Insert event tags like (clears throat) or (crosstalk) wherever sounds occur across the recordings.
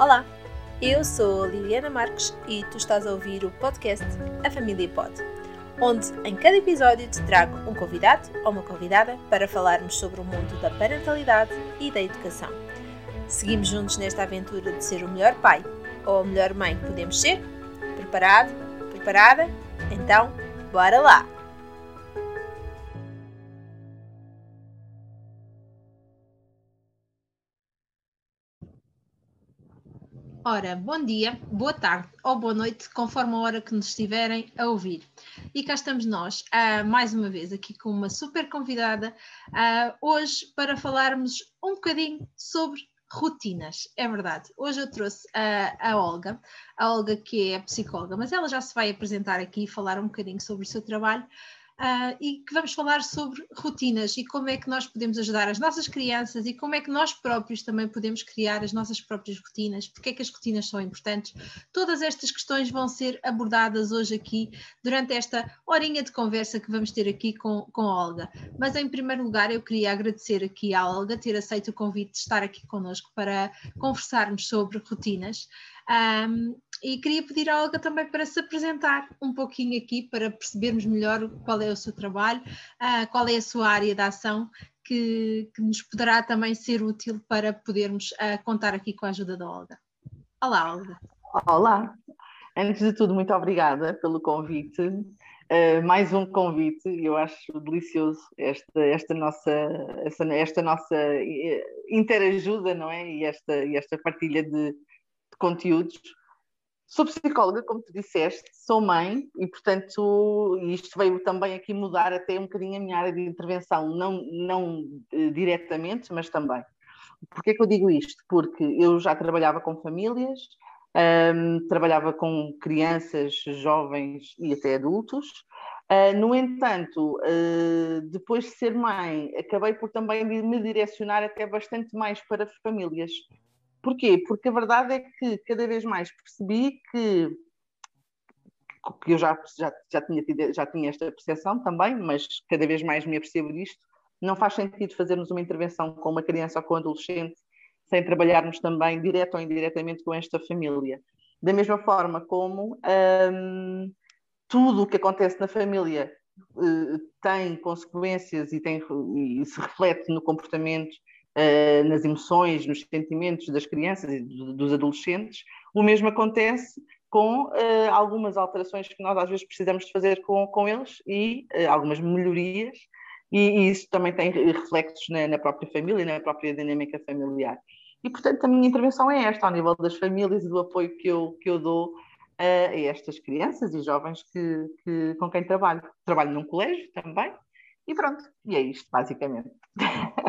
Olá, eu sou Liliana Marques e tu estás a ouvir o podcast A Família Pod, onde em cada episódio te trago um convidado ou uma convidada para falarmos sobre o mundo da parentalidade e da educação. Seguimos juntos nesta aventura de ser o melhor pai ou a melhor mãe que podemos ser? Preparado? Preparada? Então, bora lá! Ora, bom dia, boa tarde ou boa noite, conforme a hora que nos estiverem a ouvir. E cá estamos nós, uh, mais uma vez, aqui com uma super convidada, uh, hoje para falarmos um bocadinho sobre rotinas. É verdade, hoje eu trouxe a, a Olga, a Olga que é psicóloga, mas ela já se vai apresentar aqui e falar um bocadinho sobre o seu trabalho uh, e que vamos falar sobre rotinas e como é que nós podemos ajudar as nossas crianças e como é que nós próprios também podemos criar as nossas próprias rotinas, porque é que as rotinas são importantes. Todas estas questões vão ser abordadas hoje aqui durante esta horinha de conversa que vamos ter aqui com, com a Olga. Mas em primeiro lugar eu queria agradecer aqui à Olga ter aceito o convite de estar aqui connosco para conversarmos sobre rotinas. Um, e queria pedir à Olga também para se apresentar um pouquinho aqui, para percebermos melhor qual é o seu trabalho, uh, qual é a sua área de ação, que, que nos poderá também ser útil para podermos uh, contar aqui com a ajuda da Olga. Olá, Olga. Olá. Antes de tudo, muito obrigada pelo convite. Uh, mais um convite, eu acho delicioso esta, esta nossa, esta, esta nossa interajuda, não é? E esta, e esta partilha de, conteúdos. Sou psicóloga, como tu disseste, sou mãe e, portanto, isto veio também aqui mudar até um bocadinho a minha área de intervenção, não, não uh, diretamente, mas também. Porquê que eu digo isto? Porque eu já trabalhava com famílias, um, ehm, trabalhava com crianças, jovens e até adultos. Uh, no entanto, uh, depois de ser mãe, acabei por também me direcionar até bastante mais para famílias. Porquê? Porque a verdade é que cada vez mais percebi que, que eu já, já, já, tinha já tinha esta percepção também, mas cada vez mais me apercebo disto. Não faz sentido fazermos uma intervenção com uma criança ou com um adolescente sem trabalharmos também, direto ou indiretamente, com esta família. Da mesma forma como hum, tudo o que acontece na família uh, tem consequências e, tem, e se reflete no comportamento uh, nas emoções, nos sentimentos das crianças e dos adolescentes. O mesmo acontece com uh, algumas alterações que nós às vezes precisamos de fazer com, com eles e uh, algumas melhorias, e, e, isso também tem reflexos na, na própria família, na própria dinâmica familiar. E, portanto, a minha intervenção é esta, ao nível das famílias e do apoio que eu, que eu dou a estas crianças e jovens que, que, com quem trabalho. Trabalho num colégio também, e pronto, e é isto, basicamente. (laughs)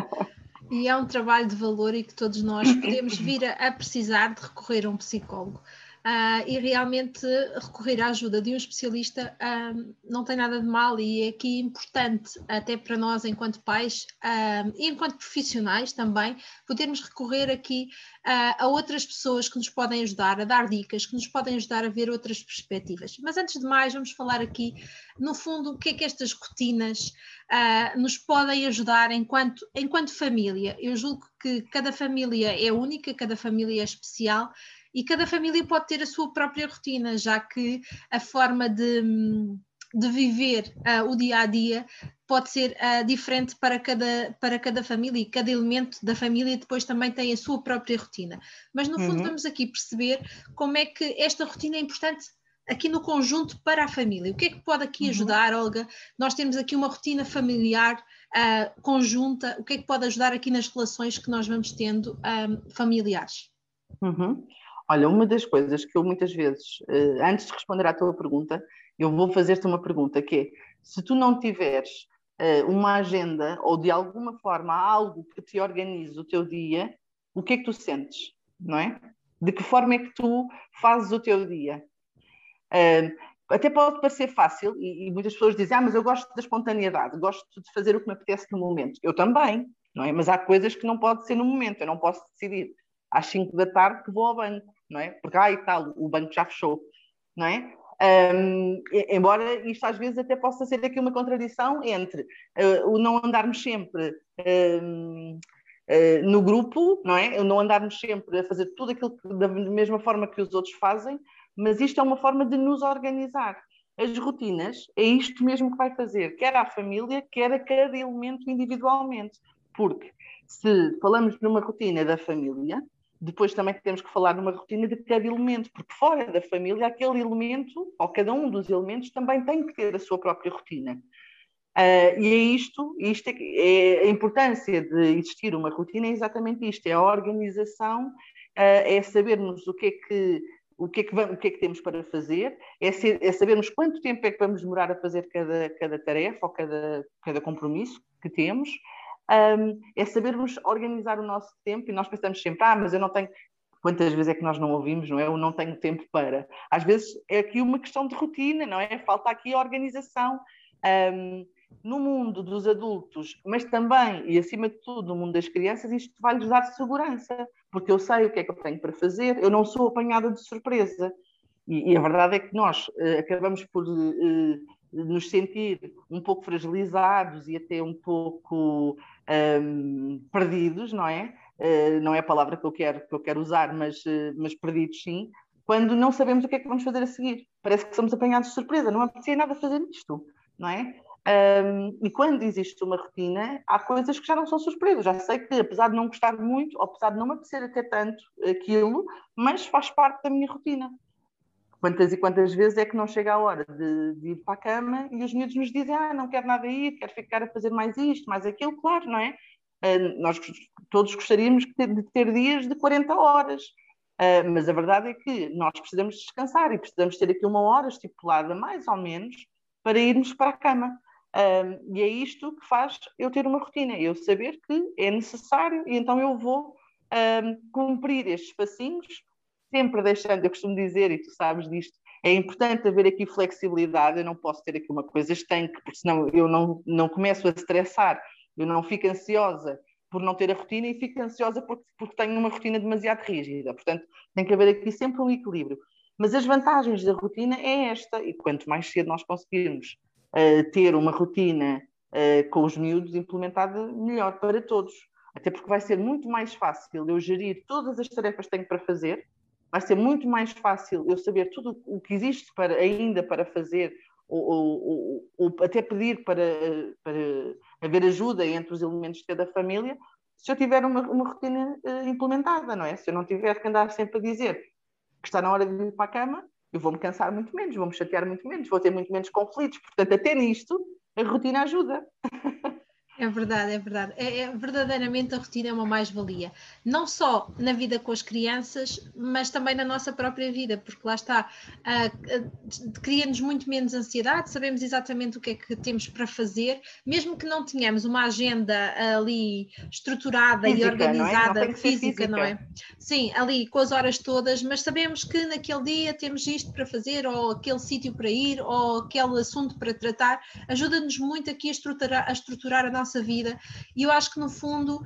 E é um trabalho de valor e que todos nós podemos vir a, a precisar de recorrer a um psicólogo. Uh, e realmente recorrer à ajuda de um especialista uh, não tem nada de mal e é aqui importante, até para nós enquanto pais uh, e enquanto profissionais também, podermos recorrer aqui a outras pessoas que nos podem ajudar a dar dicas, que nos podem ajudar a ver outras perspectivas. Mas antes de mais, vamos falar aqui, no fundo, o que é que estas rotinas nos podem ajudar enquanto, enquanto família. Eu julgo que cada família é única, cada família é especial e cada família pode ter a sua própria rotina, já que a forma de, de viver uh, o dia a dia pode ser uh, diferente para cada, para cada família e cada elemento da família depois também tem a sua própria rotina. Mas no fundo, uhum. vamos aqui perceber como é que esta rotina é importante aqui no conjunto para a família. O que é que pode aqui uhum. ajudar, uhum. Olga? Nós temos aqui uma rotina familiar uh, conjunta, o que é que pode ajudar aqui nas relações que nós vamos tendo um, familiares? Uhum. Olha, uma das coisas que eu muitas vezes, eh, antes de responder à tua pergunta, eu vou fazer-te uma pergunta que é, se tu não tiveres eh, uma agenda ou de alguma forma algo que te organize o teu dia, o que é que tu sentes, não é? De que forma é que tu fazes o teu dia? Até pode parecer fácil, e, muitas pessoas dizem, ah, mas eu gosto da espontaneidade, gosto de fazer o que me apetece no momento. Eu também, não é? Mas há coisas que não pode ser no momento, eu não posso decidir às 5 da tarde que vou ao banco não é? Porque, ah, e tal, o banco já fechou, não é? Um, embora isto às vezes até possa ser aqui uma contradição entre uh, o não andarmos sempre uh, no grupo, não é? Não andarmos sempre a fazer tudo aquilo que, da mesma forma que os outros fazem, mas isto é uma forma de nos organizar. As rotinas é isto mesmo que vai fazer, quer à família, quer a cada elemento individualmente. Porque se falamos numa rotina da família, depois também temos que falar numa rotina de cada elemento, porque fora da família, aquele elemento, ou cada um dos elementos, também tem que ter a sua própria rotina. Uh, e é isto, isto é, é, a importância de existir uma rotina é exatamente isto, é a organização, uh, é sabermos o que é que o que, é que vamos, o que é que temos para fazer, é, ser, é, sabermos quanto tempo é que vamos demorar a fazer cada, cada tarefa ou cada, cada compromisso que temos, um, é sabermos organizar o nosso tempo e nós pensamos sempre, ah, mas eu não tenho. Quantas vezes é que nós não ouvimos, não é? Eu não tenho tempo para. Às vezes é aqui uma questão de rotina, não é? Falta aqui organização. Um, no mundo dos adultos, mas também e acima de tudo no mundo das crianças, isto vai-lhes dar segurança, porque eu sei o que é que eu tenho para fazer, eu não sou apanhada de surpresa. E, e a verdade é que nós uh, acabamos por uh, nos sentir um pouco fragilizados e até um pouco um, perdidos, não é? Uh, não é a palavra que eu quero, que eu quero usar, mas, mas perdidos sim, quando não sabemos o que é que vamos fazer a seguir. Parece que somos apanhados de surpresa, não apetecia nada fazer isto, não é? Um, e quando existe uma rotina, há coisas que já não são surpresas. Já sei que, apesar de não gostar muito, ou apesar de não me apetecer até tanto aquilo, mas faz parte da minha rotina. Quantas e quantas vezes é que não chega a hora de, de, ir para a cama e os miúdos nos dizem: Ah, não quero nada ir, quero ficar a fazer mais isto, mais aquilo, claro, não é? Uh, nós todos gostaríamos de ter, dias de 40 horas, uh, mas a verdade é que nós precisamos descansar e precisamos ter aqui uma hora estipulada, mais ou menos, para irmos para a cama. Um, e é isto que faz eu ter uma rotina, eu saber que é necessário e então eu vou um, cumprir estes passinhos, sempre deixando, eu costumo dizer, e tu sabes disto, é importante haver aqui flexibilidade, eu não posso ter aqui uma coisa estanque, porque senão eu não, não começo a estressar, eu não fico ansiosa por não ter a rotina e fico ansiosa porque, porque tenho uma rotina demasiado rígida, portanto tem que haver aqui sempre um equilíbrio. Mas as vantagens da rotina é esta, e quanto mais cedo nós conseguirmos uh, ter uma rotina uh, com os miúdos implementada, melhor para todos. Até porque vai ser muito mais fácil eu gerir todas as tarefas que tenho para fazer, vai ser muito mais fácil eu saber tudo o que existe para, ainda para fazer, ou, ou, ou, até pedir para, para haver ajuda entre os elementos cada família, se eu tiver uma, uma rotina uh, implementada, não é? Se eu não tiver que andar sempre a dizer que está na hora de ir para a cama, eu vou-me cansar muito menos, vou-me chatear muito menos, vou ter muito menos conflitos. Portanto, até nisto, a rotina ajuda. (laughs) É verdade, é verdade. É, é, verdadeiramente a rotina é uma mais-valia. Não só na vida com as crianças, mas também na nossa própria vida, porque lá está, uh, uh, cria-nos muito menos ansiedade, sabemos exatamente o que é que temos para fazer, mesmo que não tenhamos uma agenda ali estruturada física, e organizada, não é? não física, física, não é? Sim, ali com as horas todas, mas sabemos que naquele dia temos isto para fazer, ou aquele sítio para ir, ou aquele assunto para tratar, ajuda-nos muito aqui a estruturar, a estruturar a nossa nossa vida. E eu acho que, no fundo,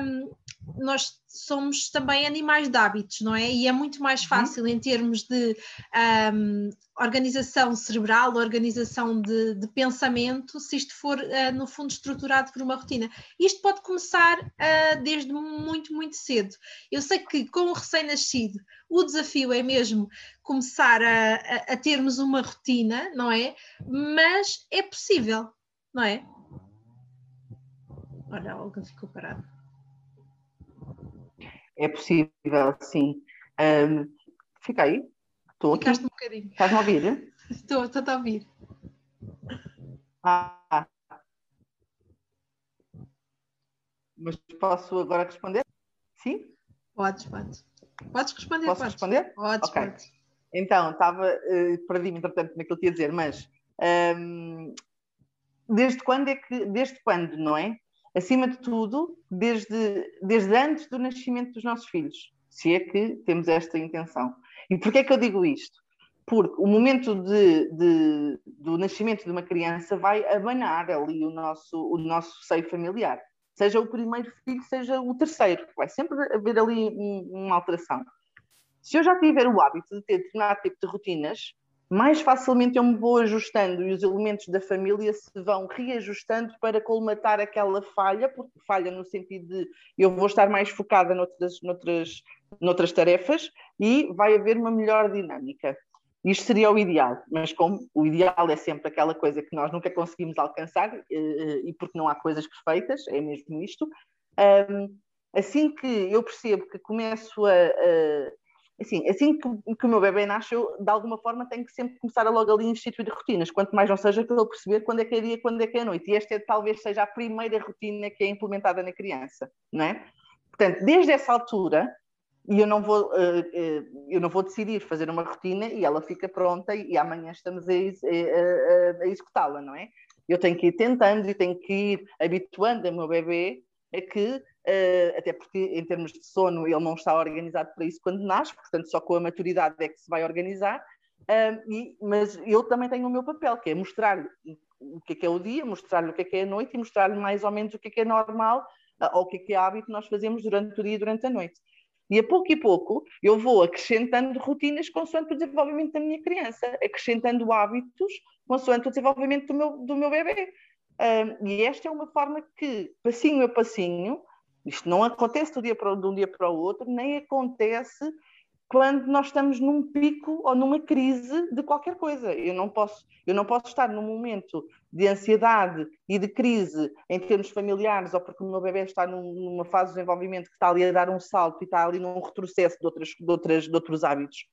um, nós somos também animais de hábitos, não é? E é muito mais uhum. fácil em termos de um, organização cerebral, organização de, de, pensamento, se isto for, uh, no fundo, estruturado por uma rotina. Isto pode começar uh, desde muito, muito cedo. Eu sei que com o recém-nascido, o desafio é mesmo começar a, a, a termos uma rotina, não é? Mas é possível, não é? Olha, a Olga ficou parada. É possível, sim. Um, fica aí. Estou aqui. Ficaste um bocadinho. Estás-me a ouvir? Estou, estou a ouvir. Ah. Mas posso agora responder? Sim? Podes, podes. Podes responder. Posso podes. responder? Podes, okay. podes. Então, estava, uh, perdi-me, entretanto, naquilo que ia dizer, mas um, desde quando é que, desde quando, não é? Acima de tudo, desde, desde antes do nascimento dos nossos filhos, se é que temos esta intenção. E porquê é que eu digo isto? Porque o momento de, de, do nascimento de uma criança vai abanar ali o nosso, o nosso seio familiar. Seja o primeiro filho, seja o terceiro. Vai sempre haver ali um, uma alteração. Se eu já tiver o hábito de ter determinado tipo de rotinas, mais facilmente eu me vou ajustando e os elementos da família se vão reajustando para colmatar aquela falha, porque falha no sentido de eu vou estar mais focada noutras, noutras, noutras tarefas e vai haver uma melhor dinâmica. Isto seria o ideal, mas como o ideal é sempre aquela coisa que nós nunca conseguimos alcançar, eh, eh, e porque não há coisas perfeitas, é mesmo isto, assim que eu percebo que começo a, a assim, assim que, que, o meu bebê nasce, eu, de alguma forma tenho que sempre começar a logo ali instituir rotinas, quanto mais não seja para eu perceber quando é que é dia, quando é que é noite. E esta é, talvez seja a primeira rotina que é implementada na criança, não é? Portanto, desde essa altura, e eu não vou, uh, uh, eu não vou decidir fazer uma rotina e ela fica pronta e, amanhã estamos a, a, a executá-la, não é? Eu tenho que ir tentando e tenho que ir habituando o meu bebê a que Uh, até porque em termos de sono ele não está organizado para isso quando nasce, portanto só com a maturidade é que se vai organizar, uh, e, mas eu também tenho o meu papel, que é mostrar-lhe o que é, que é o dia, mostrar-lhe o que é, que é a noite e mostrar-lhe mais ou menos o que é, que é normal uh, ou o que é, que é hábito que nós fazemos durante o dia e durante a noite. E a pouco e pouco eu vou acrescentando rotinas consoante o desenvolvimento da minha criança, acrescentando hábitos consoante o desenvolvimento do meu, do meu bebê. E esta é uma forma que, passinho a passinho, isto não acontece dia para, de um dia para o outro, nem acontece quando nós estamos num pico ou numa crise de qualquer coisa. Eu não posso, eu não posso estar num momento de ansiedade e de crise em termos familiares ou porque o meu bebê está num, numa fase de desenvolvimento que está ali a dar um salto e está ali num retrocesso de, outras, de, outras, de outros hábitos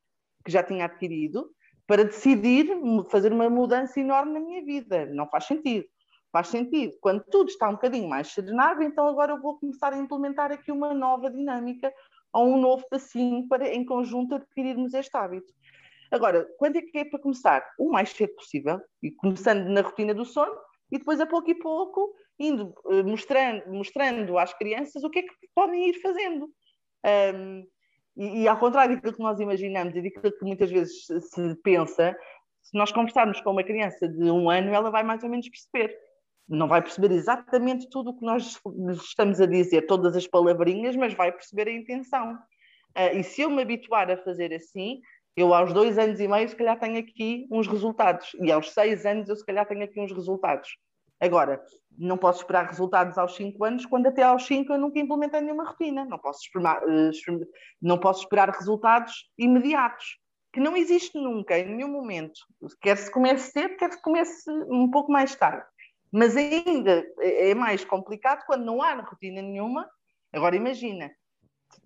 que já tinha adquirido, para decidir fazer uma mudança enorme na minha vida. Não faz sentido. Faz sentido. Quando tudo está um bocadinho mais serenado, então agora eu vou começar a implementar aqui uma nova dinâmica ou um novo passinho para, em conjunto, adquirirmos este hábito. Agora, quando é que é para começar? O mais cedo possível, e começando na rotina do sono, e depois, a pouco e pouco, indo eh, mostrando, mostrando às crianças o que é que podem ir fazendo. Um, e, e, ao contrário daquilo que nós imaginamos e daquilo que muitas vezes se, se pensa, se nós conversarmos com uma criança de um ano, ela vai mais ou menos perceber não vai perceber exatamente tudo o que nós estamos a dizer, todas as palavrinhas, mas vai perceber a intenção. Uh, e se eu me habituar a fazer assim, eu aos dois anos e meio, se calhar tenho aqui uns resultados, e aos seis anos eu se calhar tenho aqui uns resultados. Agora, não posso esperar resultados aos cinco anos, quando até aos cinco eu nunca implementei nenhuma rotina. Não posso esperar, uh, não posso esperar resultados imediatos, que não existe nunca, em nenhum momento. Quer se comece cedo, quer se comece um pouco mais tarde. Mas ainda é mais complicado quando não há rotina nenhuma. Agora imagina,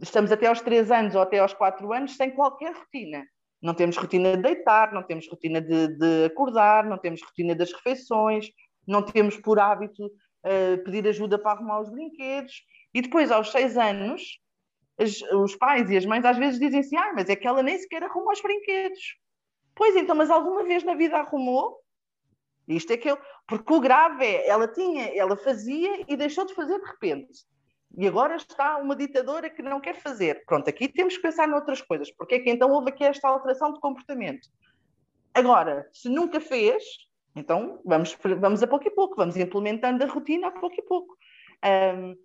estamos até aos 3 anos ou até aos 4 anos sem qualquer rotina. Não temos rotina de deitar, não temos rotina de, de acordar, não temos rotina das refeições, não temos por hábito uh, pedir ajuda para arrumar os brinquedos. E depois, aos 6 anos, as, os pais e as mães às vezes dizem assim: ah, mas é que ela nem sequer arruma os brinquedos. Pois então, mas alguma vez na vida arrumou? Isto é que eu. Porque o grave é, ela tinha, ela fazia e deixou de fazer de repente. E agora está uma ditadora que não quer fazer. Pronto, aqui temos que pensar noutras coisas. Porque é que então houve aqui esta alteração de comportamento? Agora, se nunca fez, então vamos, vamos a pouco e pouco, vamos implementando a rotina a pouco e pouco. Um,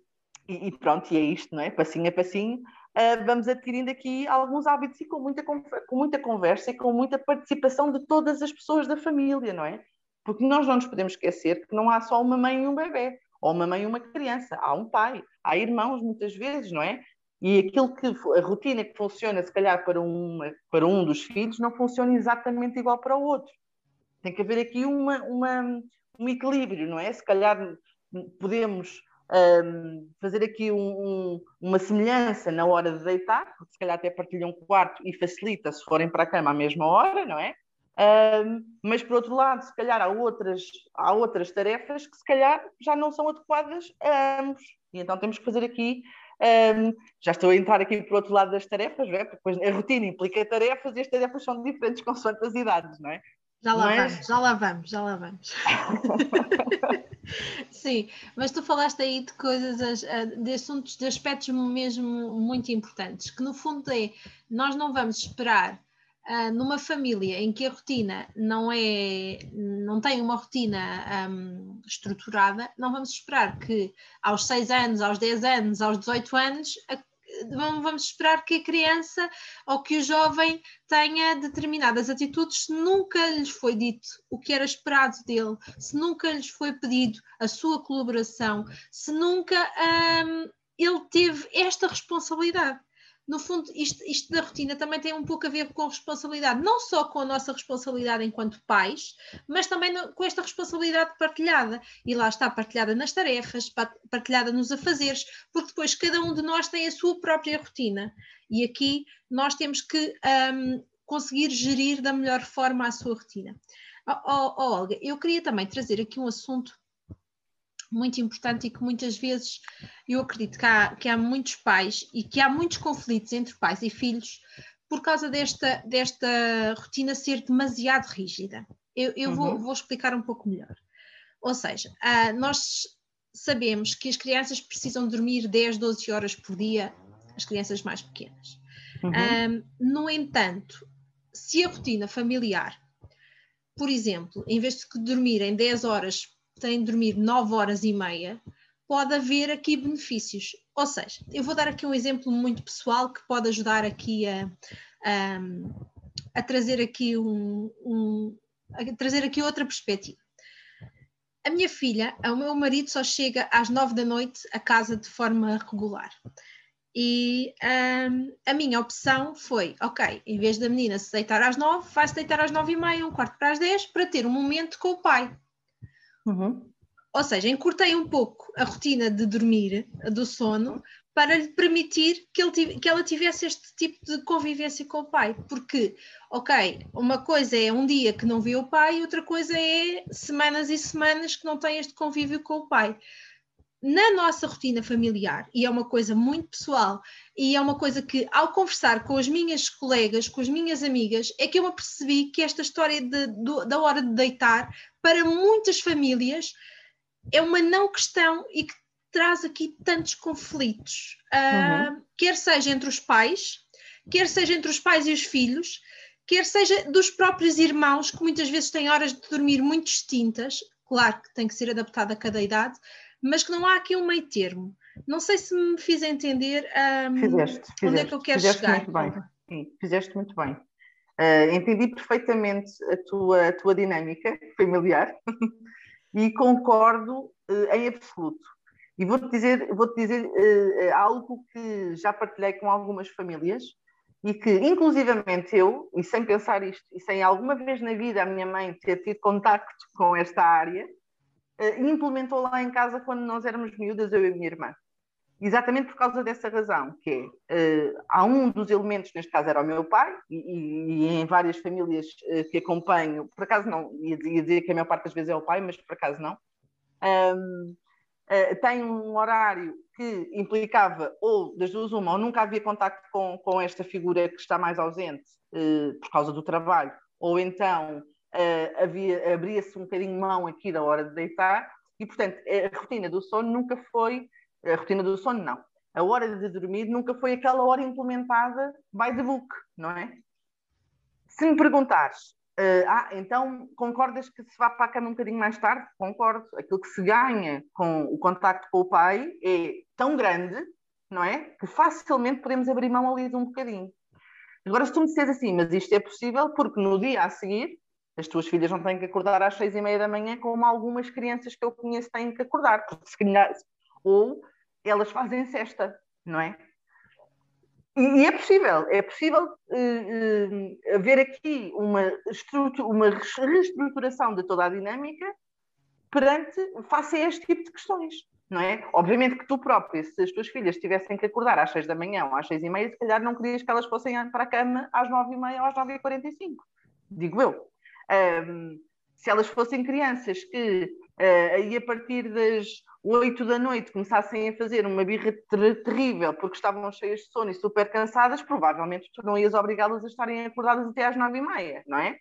e, e, pronto, e é isto, não é? Passinho a passinho, uh, vamos adquirindo aqui alguns hábitos e com muita, com muita conversa e com muita participação de todas as pessoas da família, não é? Porque nós não nos podemos esquecer que não há só uma mãe e um bebê, ou uma mãe e uma criança, há um pai, há irmãos muitas vezes, não é? E aquilo que a rotina que funciona, se calhar, para, uma, para um dos filhos, não funciona exatamente igual para o outro. Tem que haver aqui uma, uma um equilíbrio, não é? Se calhar podemos um, fazer aqui um, um, uma semelhança na hora de deitar, porque se calhar até partilham um quarto e facilita se forem para a cama à mesma hora, não é? Um, mas por outro lado, se calhar há outras, há outras tarefas que se calhar já não são adequadas a ambos. E então temos que fazer aqui. Um, já estou a entrar aqui por outro lado das tarefas, não é? porque depois a rotina implica tarefas e as tarefas são diferentes consoante as idades, não é? Já lá mas... vamos, já lá vamos, já lá vamos. (laughs) Sim, mas tu falaste aí de coisas, de assuntos, de aspectos mesmo muito importantes, que no fundo é, nós não vamos esperar Uh, numa família em que a rotina não é, não tem uma rotina um, estruturada, não vamos esperar que aos 6 anos, aos 10 anos, aos 18 anos, a, vamos esperar que a criança ou que o jovem tenha determinadas atitudes. Se nunca lhes foi dito o que era esperado dele, se nunca lhes foi pedido a sua colaboração, se nunca hum, ele teve esta responsabilidade no fundo, isto, isto, da rotina também tem um pouco a ver com responsabilidade, não só com a nossa responsabilidade enquanto pais, mas também no, com esta responsabilidade partilhada. E lá está partilhada nas tarefas, partilhada nos afazeres, porque depois cada um de nós tem a sua própria rotina. E aqui nós temos que um, conseguir gerir da melhor forma a sua rotina. Oh, oh, Olga, eu queria também trazer aqui um assunto muito importante e que muitas vezes eu acredito que há, que há muitos pais e que há muitos conflitos entre pais e filhos por causa desta, desta rotina ser demasiado rígida. Eu, eu uhum. vou, vou, explicar um pouco melhor. Ou seja, uh, nós sabemos que as crianças precisam dormir 10, 12 horas por dia, as crianças mais pequenas. Uhum. Um, no entanto, se a rotina familiar, por exemplo, em vez de dormirem 10 horas têm de dormir 9 horas e meia, pode haver aqui benefícios. Ou seja, eu vou dar aqui um exemplo muito pessoal que pode ajudar aqui a, a, a trazer aqui um, um, trazer aqui outra perspectiva. A minha filha, o meu marido só chega às nove da noite a casa de forma regular. E um, a minha opção foi, ok, em vez da menina se deitar às nove, vai-se deitar às nove e meia, um quarto para as dez, para ter um momento com o pai. Uhum. Ou seja, encurtei um pouco a rotina de dormir, do sono, para lhe permitir que, ele, que ela tivesse este tipo de convivência com o pai. Porque, ok, uma coisa é um dia que não vê o pai, outra coisa é semanas e semanas que não tem este convívio com o pai. Na nossa rotina familiar, e é uma coisa muito pessoal, e é uma coisa que, ao conversar com as minhas colegas, com as minhas amigas, é que eu me percebi que esta história de, de, da hora de deitar para muitas famílias é uma não questão e que traz aqui tantos conflitos, uh, uhum. quer seja entre os pais, quer seja entre os pais e os filhos, quer seja dos próprios irmãos, que muitas vezes têm horas de dormir muito distintas, claro que tem que ser adaptado a cada idade, mas que não há aqui um meio termo. Não sei se me fiz entender um, fizeste, fizeste, onde é que eu quero fizeste chegar. Muito bem. Sim, fizeste muito bem. Uh, entendi perfeitamente a tua, a tua dinâmica familiar (laughs) e concordo uh, em absoluto. E vou-te dizer, vou -te dizer uh, algo que já partilhei com algumas famílias e que, inclusivamente eu, e sem pensar isto, e sem alguma vez na vida a minha mãe ter tido contacto com esta área, implementou lá em casa quando nós éramos miúdas, eu e a minha irmã. Exatamente por causa dessa razão, que é, uh, há um dos elementos, neste caso era o meu pai, e, e, em várias famílias uh, que acompanho, por acaso não, ia, ia, dizer que a maior parte das vezes é o pai, mas por acaso não, um, uh, eh, tem um horário que implicava ou das duas uma, ou nunca havia contacto com, com esta figura que está mais ausente por causa do trabalho, ou então havia, abria-se um bocadinho mão aqui da hora de deitar, e portanto a rotina do sono nunca foi a rotina do sono, não. A hora de dormir nunca foi aquela hora implementada by the book, não é? Se me perguntares, uh, ah, então concordas que se vá para a cama um bocadinho mais tarde? Concordo. Aquilo que se ganha com o contacto com o pai é tão grande, não é? Que facilmente podemos abrir mão ali de um bocadinho. Agora, se tu me disseres assim, mas isto é possível porque no dia a seguir as tuas filhas não têm que acordar às seis e meia da manhã, como algumas crianças que eu conheço têm que acordar, ou elas fazem cesta, não é? E, é possível, é possível uh, uh, haver aqui uma, uma reestruturação de toda a dinâmica perante, face a este tipo de questões, não é? Obviamente que tu própria, se as tuas filhas tivessem que acordar às seis da manhã ou às seis e meia, se calhar não querias que elas fossem para a cama às nove e meia ou às nove e quarenta e cinco, digo eu. Um, se elas fossem crianças que uh, aí a partir das 8 da noite começassem a fazer uma birra ter terrível porque estavam cheias de sono e super cansadas, provavelmente tu não ias obrigá-las a estarem acordadas até às 9 e meia, não é?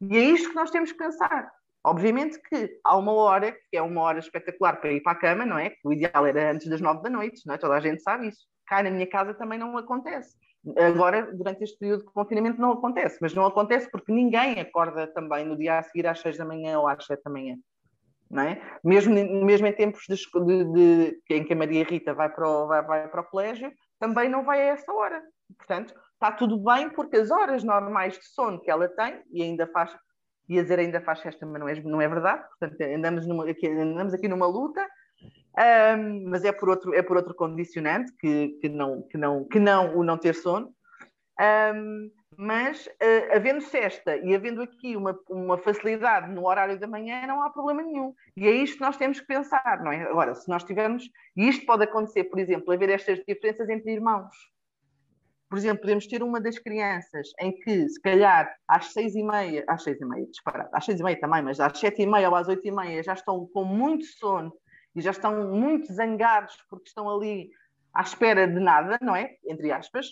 E é isto que nós temos que pensar. Obviamente que há uma hora, que é uma hora espetacular para ir para a cama, não é? O ideal era antes das 9 da noite, não é? Toda a gente sabe isso. Cá na minha casa também não acontece. Agora, durante este período de confinamento, não acontece, mas não acontece porque ninguém acorda também no dia a seguir às 6 da manhã ou às 7 da manhã. não é? Mesmo, mesmo em tempos de, de, de, em que a Maria Rita vai para, o, vai, vai para o colégio, também não vai a essa hora. Portanto, está tudo bem porque as horas normais de sono que ela tem, e ainda faz, ia dizer ainda faz festa, mas não é, não é verdade, portanto, andamos, numa, aqui, andamos aqui numa luta, um, mas é por outro, é por outro condicionante que, que, não, que, não, que não o não ter sono. Um, mas uh, havendo sexta e havendo aqui uma, uma facilidade no horário da manhã, não há problema nenhum. E é isto que nós temos que pensar, não é? Agora, se nós tivermos, e isto pode acontecer, por exemplo, haver estas diferenças entre irmãos. Por exemplo, podemos ter uma das crianças em que, se calhar, às seis e meia, às seis e meia, disparado, às seis e meia também, mas às sete e meia ou às oito e meia já estão com muito sono e já estão muito zangados porque estão ali à espera de nada, não é? Entre aspas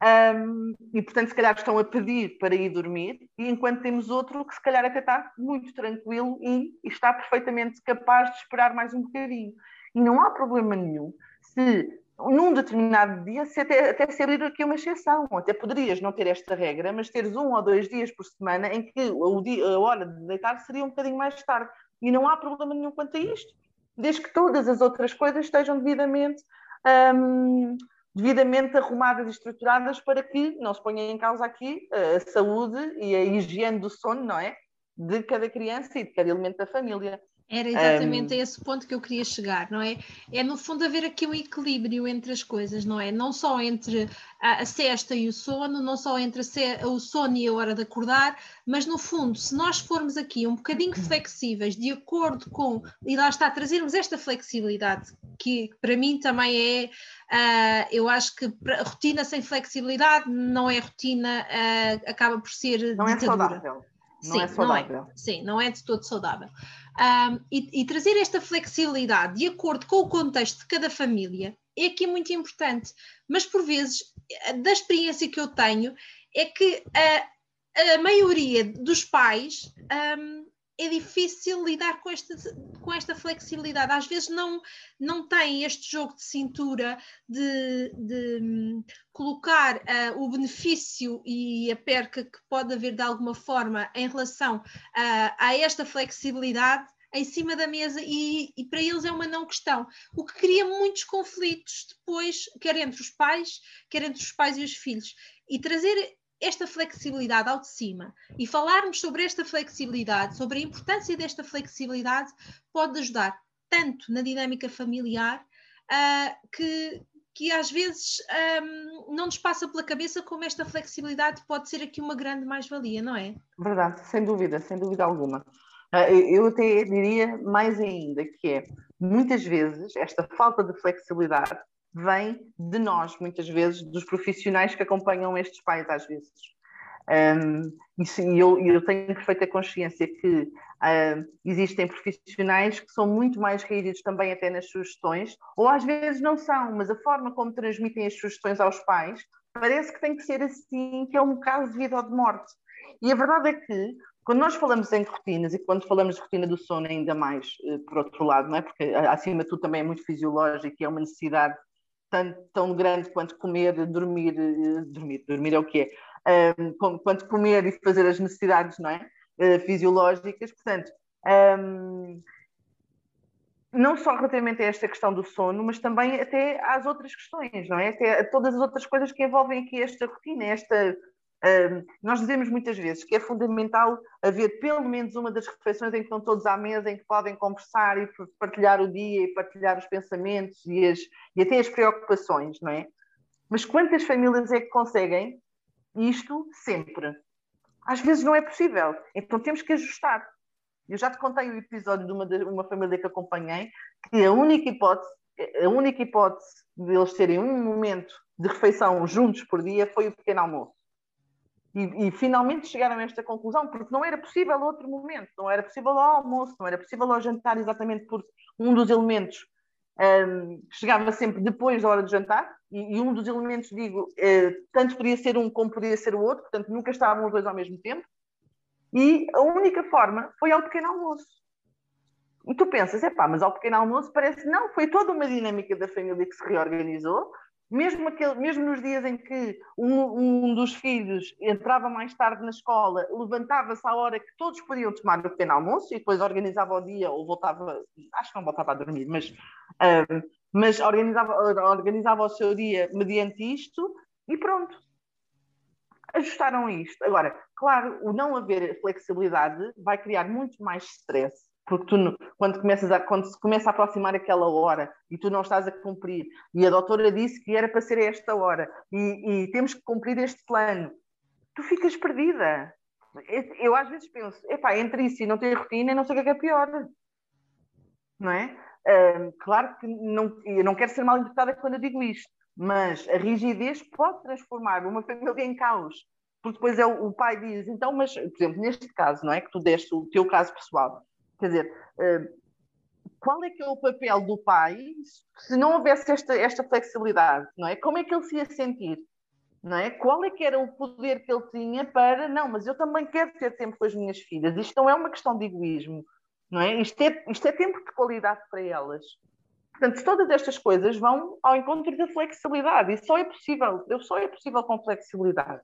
um, e portanto, se calhar estão a pedir para ir dormir, e enquanto temos outro que se calhar até está muito tranquilo e, está perfeitamente capaz de esperar mais um bocadinho. E não há problema nenhum se num determinado dia se até, até se abrir aqui uma exceção. Até poderias não ter esta regra, mas teres um ou dois dias por semana em que a hora de deitar seria um bocadinho mais tarde. E não há problema nenhum quanto a isto, desde que todas as outras coisas estejam devidamente. Um, devidamente arrumadas e estruturadas para que não se ponha em causa aqui a saúde e a higiene do sono, não é? De cada criança e de cada elemento da família. Era exatamente um... a esse ponto que eu queria chegar, não é? É no fundo haver aqui um equilíbrio entre as coisas, não é? Não só entre a, a cesta e o sono, não só entre a, o sono e a hora de acordar, mas no fundo, se nós formos aqui um bocadinho flexíveis, de acordo com, e lá está, trazermos esta flexibilidade, que para mim também é, uh, eu acho que rotina sem flexibilidade não é rotina, uh, acaba por ser. Não ditadura. é saudável. Não sim, é saudável. Não é, sim, não é de todo saudável um, e, e, trazer esta flexibilidade de acordo com o contexto de cada família é aqui muito importante. Mas por vezes, da experiência que eu tenho, é que a, a maioria dos pais um, é difícil lidar com esta, com esta flexibilidade. Às vezes não, não tem este jogo de cintura de, de um, colocar uh, o benefício e a perca que pode haver de alguma forma em relação uh, a esta flexibilidade em cima da mesa e, e, para eles é uma não questão, o que cria muitos conflitos depois, quer entre os pais, quer entre os pais e os filhos. E trazer esta flexibilidade ao de cima e falarmos sobre esta flexibilidade, sobre a importância desta flexibilidade, pode ajudar tanto na dinâmica familiar uh, que, que às vezes um, não nos passa pela cabeça como esta flexibilidade pode ser aqui uma grande mais-valia, não é? Verdade, sem dúvida, sem dúvida alguma. Uh, eu até diria mais ainda que é, muitas vezes, esta falta de flexibilidade vem de nós, muitas vezes, dos profissionais que acompanham estes pais, às vezes. Um, e eu, eu, tenho perfeita consciência que uh, existem profissionais que são muito mais rígidos também até nas sugestões, ou às vezes não são, mas a forma como transmitem as sugestões aos pais parece que tem que ser assim, que é um caso de vida ou de morte. E a verdade é que, quando nós falamos em rotinas, e quando falamos de rotina do sono ainda mais, uh, por outro lado, não é? porque acima de tudo também é muito fisiológico e é uma necessidade tão, tão grande quanto comer, dormir, eh, dormir, dormir é o que é, um, quanto comer e fazer as necessidades não é? Uh, fisiológicas, portanto, um, não só relativamente a esta questão do sono, mas também até às outras questões, não é? Até a todas as outras coisas que envolvem aqui esta rotina, esta nós dizemos muitas vezes que é fundamental haver pelo menos uma das refeições em que estão todos à mesa, em que podem conversar e partilhar o dia e partilhar os pensamentos e, as, e até as preocupações, não é? Mas quantas famílias é que conseguem isto sempre? Às vezes não é possível, então temos que ajustar. Eu já te contei o episódio de uma, de uma família que acompanhei, que a única hipótese, a única hipótese de eles terem um momento de refeição juntos por dia foi o pequeno almoço. E, e, finalmente chegaram a esta conclusão, porque não era possível outro momento, não era possível ao almoço, não era possível ao jantar, exatamente porque um dos elementos um, chegava sempre depois da hora de jantar, e, e um dos elementos, digo, uh, tanto podia ser um como podia ser o outro, portanto nunca estavam os dois ao mesmo tempo, e a única forma foi ao pequeno almoço. E tu pensas, é pá, mas ao pequeno almoço parece, não, foi toda uma dinâmica da família que se reorganizou, mesmo, aquele, mesmo nos dias em que um, um dos filhos entrava mais tarde na escola, levantava-se à hora que todos podiam tomar o pequeno almoço e depois organizava o dia ou voltava, acho que não voltava a dormir, mas, um, mas organizava, organizava o seu dia mediante isto e pronto. Ajustaram isto. Agora, claro, o não haver flexibilidade vai criar muito mais stress porque tu, quando, começas a, quando se começa a aproximar aquela hora e tu não estás a cumprir, e a doutora disse que era para ser esta hora, e, e temos que cumprir este plano, tu ficas perdida. Eu às vezes penso, epá, entre isso e não ter rotina, não sei o que é, que é pior. Não é? Uh, claro que não, eu não quero ser mal interpretada quando eu digo isto, mas a rigidez pode transformar uma família em caos. Porque depois é o, o pai diz, então, mas, por exemplo, neste caso, não é? Que tu deste o teu caso pessoal, Quer dizer, eh, qual é que é o papel do pai se não houvesse esta, esta flexibilidade, não é? Como é que ele se ia sentir? Não é? Qual é que era o poder que ele tinha para, não, mas eu também quero ter tempo com as minhas filhas. Isto não é uma questão de egoísmo, não é? Isto é, isto é tempo de qualidade para elas. Portanto, todas estas coisas vão ao encontro da flexibilidade e só é possível, só é possível com flexibilidade.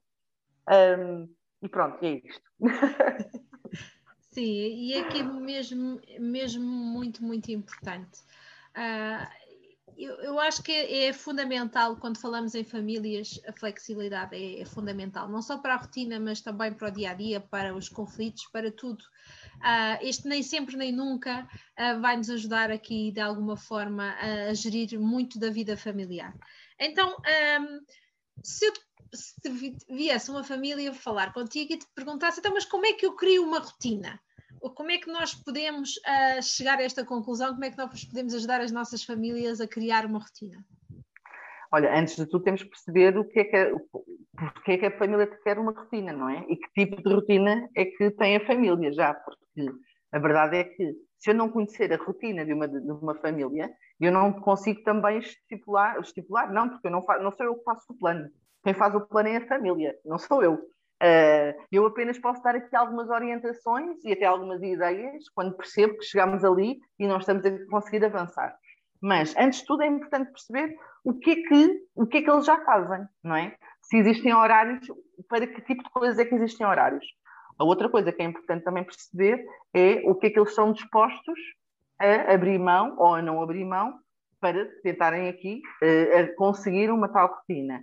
Um, e pronto, é isto. (laughs) Sim, e aqui mesmo, mesmo muito, muito importante. Uh, eu, eu, acho que é, é, fundamental, quando falamos em famílias, a flexibilidade é, é, fundamental, não só para a rotina, mas também para o dia a dia, para os conflitos, para tudo. Uh, este nem sempre nem nunca uh, vai nos ajudar aqui, de alguma forma, a, a gerir muito da vida familiar. Então, um, se eu se viesse uma família falar contigo e te perguntasse, então, mas como é que eu crio uma rotina? Como é que nós podemos uh, chegar a esta conclusão? Como é que nós podemos ajudar as nossas famílias a criar uma rotina? Olha, antes de tudo temos que perceber o que é que, é, porque é que a família quer uma rotina, não é? E que tipo de rotina é que tem a família já, porque a verdade é que se eu não conhecer a rotina de uma, de uma família, eu não consigo também estipular, estipular não, porque eu não, faço, não sou eu que faço o plano. Quem faz o plano é a família, não sou eu. Uh, eu apenas posso dar aqui algumas orientações e até algumas ideias quando percebo que chegamos ali e não estamos a conseguir avançar. Mas, antes de tudo, é importante perceber o que é que, o que, é que eles já fazem, não é? Se existem horários, para que tipo de coisas é que existem horários. A outra coisa que é importante também perceber é o que é que eles são dispostos a abrir mão ou a não abrir mão para tentarem aqui uh, conseguir uma tal rotina.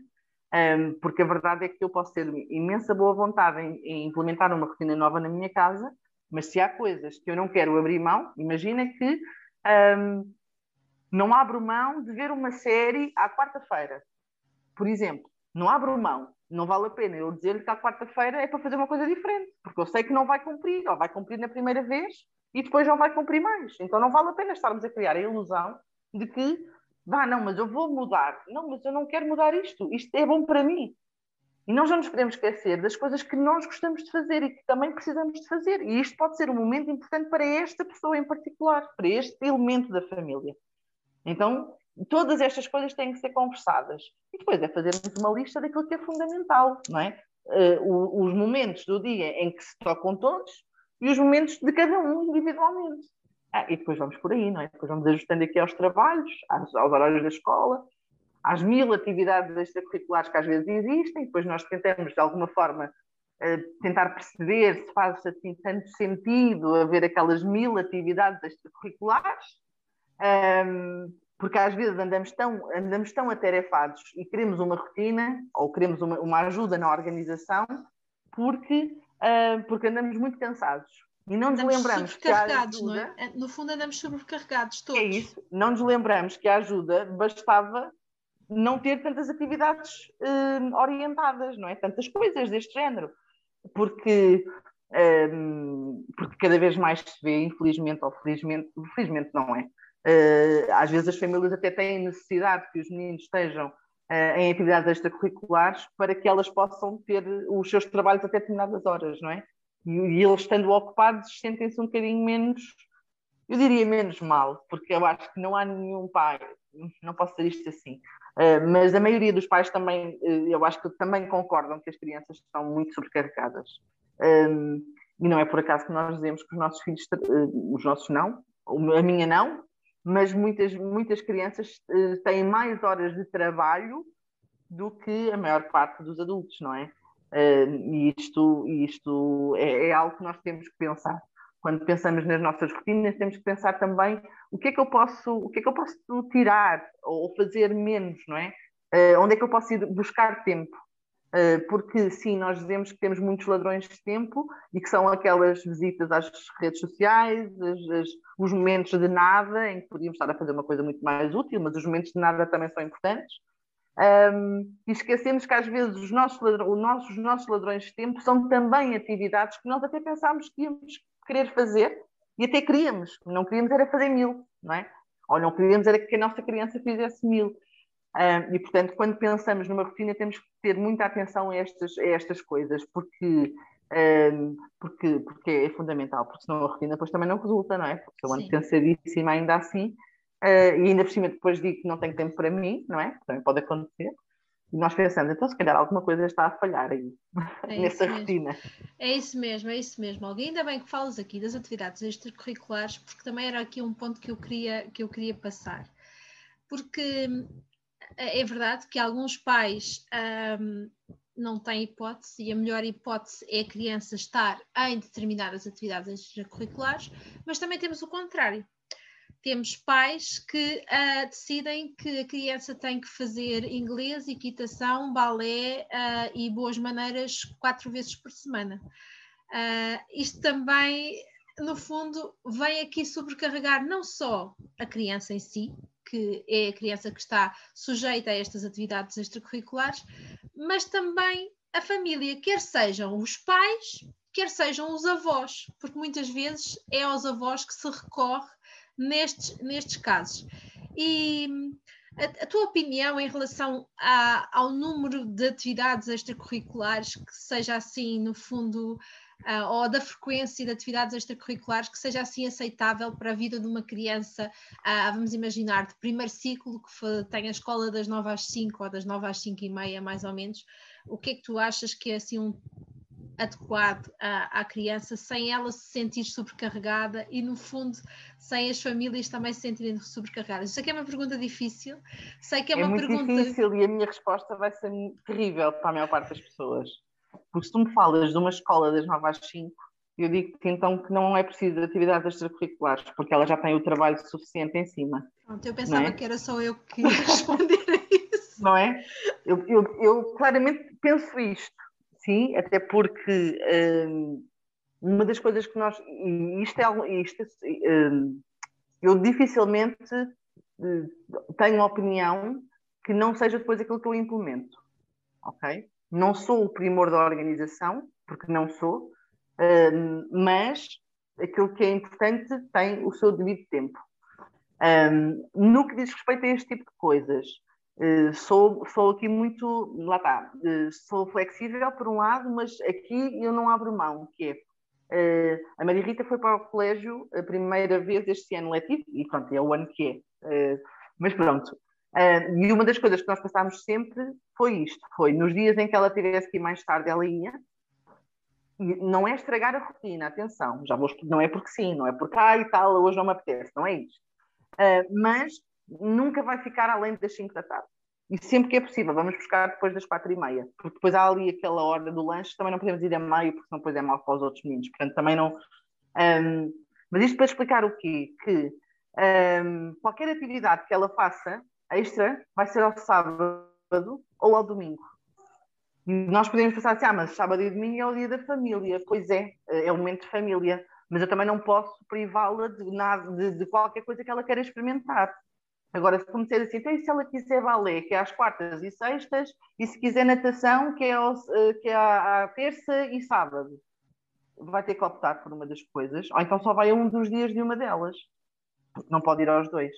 Um, porque a verdade é que eu posso ter imensa boa vontade em, em, implementar uma rotina nova na minha casa, mas se há coisas que eu não quero abrir mão, imagina que um, não abro mão de ver uma série à quarta-feira, por exemplo. Não abro mão, não vale a pena eu dizer-lhe que à quarta-feira é para fazer uma coisa diferente, porque eu sei que não vai cumprir, ou vai cumprir na primeira vez e depois não vai cumprir mais. Então não vale a pena estarmos a criar a ilusão de que Vá, não, mas eu vou mudar. Não, mas eu não quero mudar isto. Isto é bom para mim. E nós não nos podemos esquecer das coisas que nós gostamos de fazer e que também precisamos de fazer. E isto pode ser um momento importante para esta pessoa em particular, para este elemento da família. Então, todas estas coisas têm que ser conversadas. E depois é fazermos uma lista daquilo que é fundamental, não é? Uh, os momentos do dia em que se tocam todos e os momentos de cada um individualmente. Ah, e depois vamos por aí, não é? Depois vamos ajustando aqui aos trabalhos, aos, aos horários da escola, às mil atividades extracurriculares que às vezes existem, depois nós tentamos, de alguma forma, uh, tentar perceber se faz assim, tanto sentido haver aquelas mil atividades extracurriculares, um, porque às vezes andamos tão, andamos tão atarefados e queremos uma rotina ou queremos uma, uma ajuda na organização porque, uh, porque andamos muito cansados. E não nos lembramos que a ajuda... não é? é? No fundo andamos sobrecarregados todos. É isso. Não nos lembramos que a ajuda bastava não ter tantas atividades uh, orientadas, não é? Tantas coisas deste género. Porque, um, porque cada vez mais se vê, infelizmente ou felizmente, felizmente não é, uh, às vezes as famílias até têm necessidade que os meninos estejam uh, em atividades extracurriculares para que elas possam ter os seus trabalhos até determinadas horas, não é? E, e eles estando ocupados sentem-se um bocadinho menos, eu diria menos mal, porque eu acho que não há nenhum pai, não posso dizer isto assim, uh, mas a maioria dos pais também, uh, eu acho que também concordam que as crianças estão muito sobrecarregadas. Um, e não é por acaso que nós dizemos que os nossos filhos, uh, os nossos não, a minha não, mas muitas, muitas crianças têm mais horas de trabalho do que a maior parte dos adultos, não é? E isto, isto é, é, algo que nós temos que pensar. Quando pensamos nas nossas rotinas, temos que pensar também o que é que eu posso, o que é que eu posso tirar ou fazer menos, não é? Uh, onde é que eu posso ir buscar tempo? Uh, porque sim, nós dizemos que temos muitos ladrões de tempo e que são aquelas visitas às redes sociais, as, as, os momentos de nada, em que podíamos estar a fazer uma coisa muito mais útil, mas os momentos de nada também são importantes. Um, e esquecemos que às vezes os nossos, ladrões, os nossos ladrões de tempo são também atividades que nós até pensámos que íamos querer fazer e até queríamos, não queríamos era fazer mil, não é? Ou não queríamos era que a nossa criança fizesse mil. Um, e, portanto, quando pensamos numa rotina, temos que ter muita atenção a estas, a estas coisas, porque, um, porque, porque é fundamental, porque senão a rotina depois também não resulta, não é? Porque eu ando cansadíssima ainda assim, uh, e ainda por cima depois digo que não tenho tempo para mim, não é? Também pode acontecer. E nós pensamos, então se calhar alguma coisa está a falhar aí, (laughs) é nessa rotina. É isso mesmo, é isso mesmo. Alguém ainda bem que falas aqui das atividades extracurriculares, porque também era aqui um ponto que eu queria, que eu queria passar. Porque é, é verdade que alguns pais um, não têm hipótese e a melhor hipótese é a criança estar em determinadas atividades extracurriculares, mas também temos o contrário. Temos pais que uh, decidem que a criança tem que fazer inglês, equitação, balé uh, e boas maneiras quatro vezes por semana. Uh, isto também, no fundo, vem aqui sobrecarregar não só a criança em si, que é a criança que está sujeita a estas atividades extracurriculares, mas também a família, quer sejam os pais, quer sejam os avós, porque muitas vezes é aos avós que se recorre nestes, nestes casos. E a, a tua opinião em relação a, ao número de atividades extracurriculares que seja assim, no fundo, uh, ou da frequência de atividades extracurriculares que seja assim aceitável para a vida de uma criança, uh, vamos imaginar, de primeiro ciclo, que tem a escola das 9 às 5 ou das 9 às 5 e meia, mais ou menos, o que é que tu achas que é assim um adequado à, à, criança sem ela se sentir sobrecarregada e no fundo sem as famílias também se sentirem sobrecarregadas. Sei que é uma pergunta difícil, sei que é, é uma muito pergunta difícil e a minha resposta vai ser terrível para a maior parte das pessoas. Porque se tu me falas de uma escola das 9 às 5, eu digo que então que não é preciso de atividades extracurriculares, porque ela já tem o trabalho suficiente em cima. Pronto, eu pensava é? que era só eu que ia (laughs) responder a isso. Não é? Eu, eu, eu claramente penso isto, sim, até porque hum, uma das coisas que nós. Isto é isto, hum, eu dificilmente hum, tenho uma opinião que não seja depois aquilo que eu implemento. Ok? Não sou o primor da organização, porque não sou, um, mas aquilo que é importante tem o seu devido tempo. Um, no que diz respeito a este tipo de coisas, uh, sou, sou aqui muito, lá está, uh, sou flexível por um lado, mas aqui eu não abro mão, que é, uh, a Maria Rita foi para o colégio a primeira vez este ano letivo, e pronto, é o ano que é. mas pronto, e uma das coisas que nós passámos sempre foi isto: foi nos dias em que ela tivesse que ir mais tarde, ela ia. Não é estragar a rotina, atenção, já vou, não é porque sim, não é porque ah e tal, hoje não me apetece, não é isto. Mas nunca vai ficar além das 5 da tarde. E sempre que é possível, vamos buscar depois das 4 e meia, porque depois há ali aquela hora do lanche, também não podemos ir a meio, porque senão depois é mal para os outros meninos. Portanto, também não. Um, mas isto para explicar o quê? Que um, qualquer atividade que ela faça, extra vai ser ao sábado ou ao domingo. Nós podemos pensar assim, ah, mas sábado e domingo é o dia da família. Pois é, é o momento de família. Mas eu também não posso privá-la de, de, de, qualquer coisa que ela queira experimentar. Agora, se me disser assim, então, e se ela quiser balé, que é às quartas e sextas, e se quiser natação, que é, ao, que é à, à terça e sábado, vai ter que optar por uma das coisas, ou então só vai a um dos dias de uma delas, não pode ir aos dois.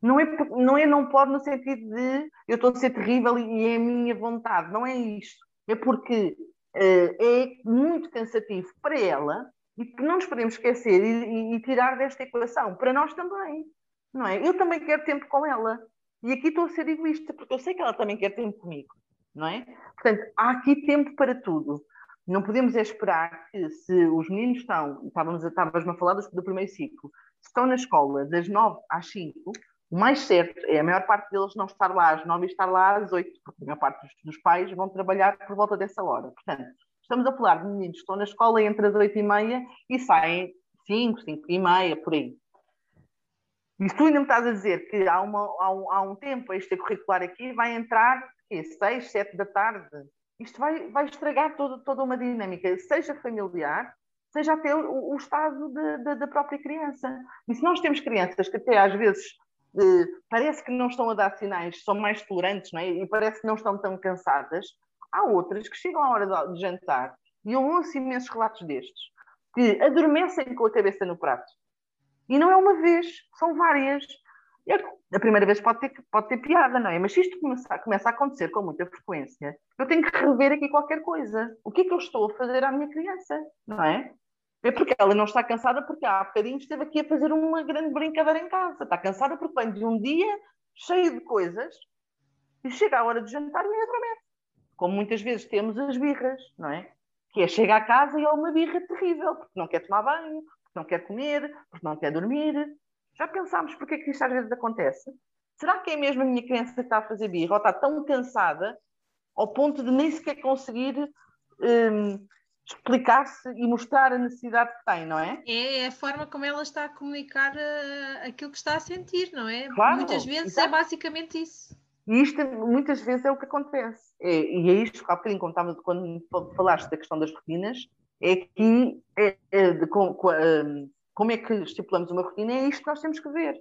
Não é, não é não pode no sentido de eu estou a ser terrível e é a minha vontade, não é isto. É porque uh, é muito cansativo para ela e que não nos podemos esquecer e, e, tirar desta equação, para nós também, não é? Eu também quero tempo com ela e aqui estou a ser egoísta porque eu sei que ela também quer tempo comigo, não é? Portanto, há aqui tempo para tudo. Não podemos é esperar que se os meninos estão, estávamos, estávamos a falar do, primeiro ciclo, estão na escola das 9 às 5, o mais certo é a maior parte deles não estar lá às 9 e estar lá às 8, porque a maior parte dos pais vão trabalhar por volta dessa hora. Portanto, estamos a falar de meninos que estão na escola entre as 8 e meia e saem 5, 5 e meia, por aí. E se tu ainda me estás a dizer que há, uma, há, um, há um tempo extracurricular aqui, vai entrar quê? 6, 7 da tarde. Isto vai, vai estragar todo, toda uma dinâmica, seja familiar, seja até o, o estado de, de, da própria criança. E se nós temos crianças que até às vezes eh, parece que não estão a dar sinais, são mais tolerantes, não é? E parece que não estão tão cansadas, há outras que chegam à hora de jantar e eu ouço imensos relatos destes, que adormecem com a cabeça no prato. E não é uma vez, são várias. A primeira vez pode ter, pode ter piada, não é? Mas se isto começa, começa a acontecer com muita frequência, eu tenho que rever aqui qualquer coisa. O que é que eu estou a fazer à minha criança, não é? É porque ela não está cansada porque há bocadinho esteve aqui a fazer uma grande brincadeira em casa. Está cansada porque vem de um dia cheio de coisas e chega a hora de jantar e adormece. Como muitas vezes temos as birras, não é? Que é chega a casa e é uma birra terrível, porque não quer tomar banho, porque não quer comer, porque não quer dormir. Já pensámos porque é que isto às vezes acontece? Será que é mesmo a minha criança que está a fazer birra ou está tão cansada ao ponto de nem sequer conseguir hum, explicar-se e mostrar a necessidade que tem, não é? É, é a forma como ela está a comunicar uh, aquilo que está a sentir, não é? Claro, muitas vezes exato. é basicamente isso. E isto muitas vezes é o que acontece. É, e é isto, há bocadinho, quando, quando falaste da questão das rotinas, é que é, é, com, com, um, como é que estipulamos uma rotina, é isto que nós temos que ver.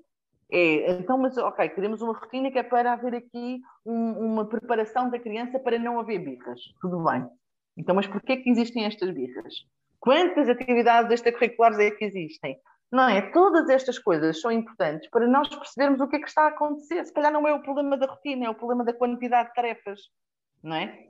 É, então, mas ok, queremos uma rotina que é para haver aqui um, uma preparação da criança para não haver birras. Tudo bem. Então, mas porquê que existem estas birras? Quantas atividades extracurriculares é que existem? Não é? Todas estas coisas são importantes para nós percebermos o que é que está a acontecer. Se calhar não é o problema da rotina, é o problema da quantidade de tarefas, não é?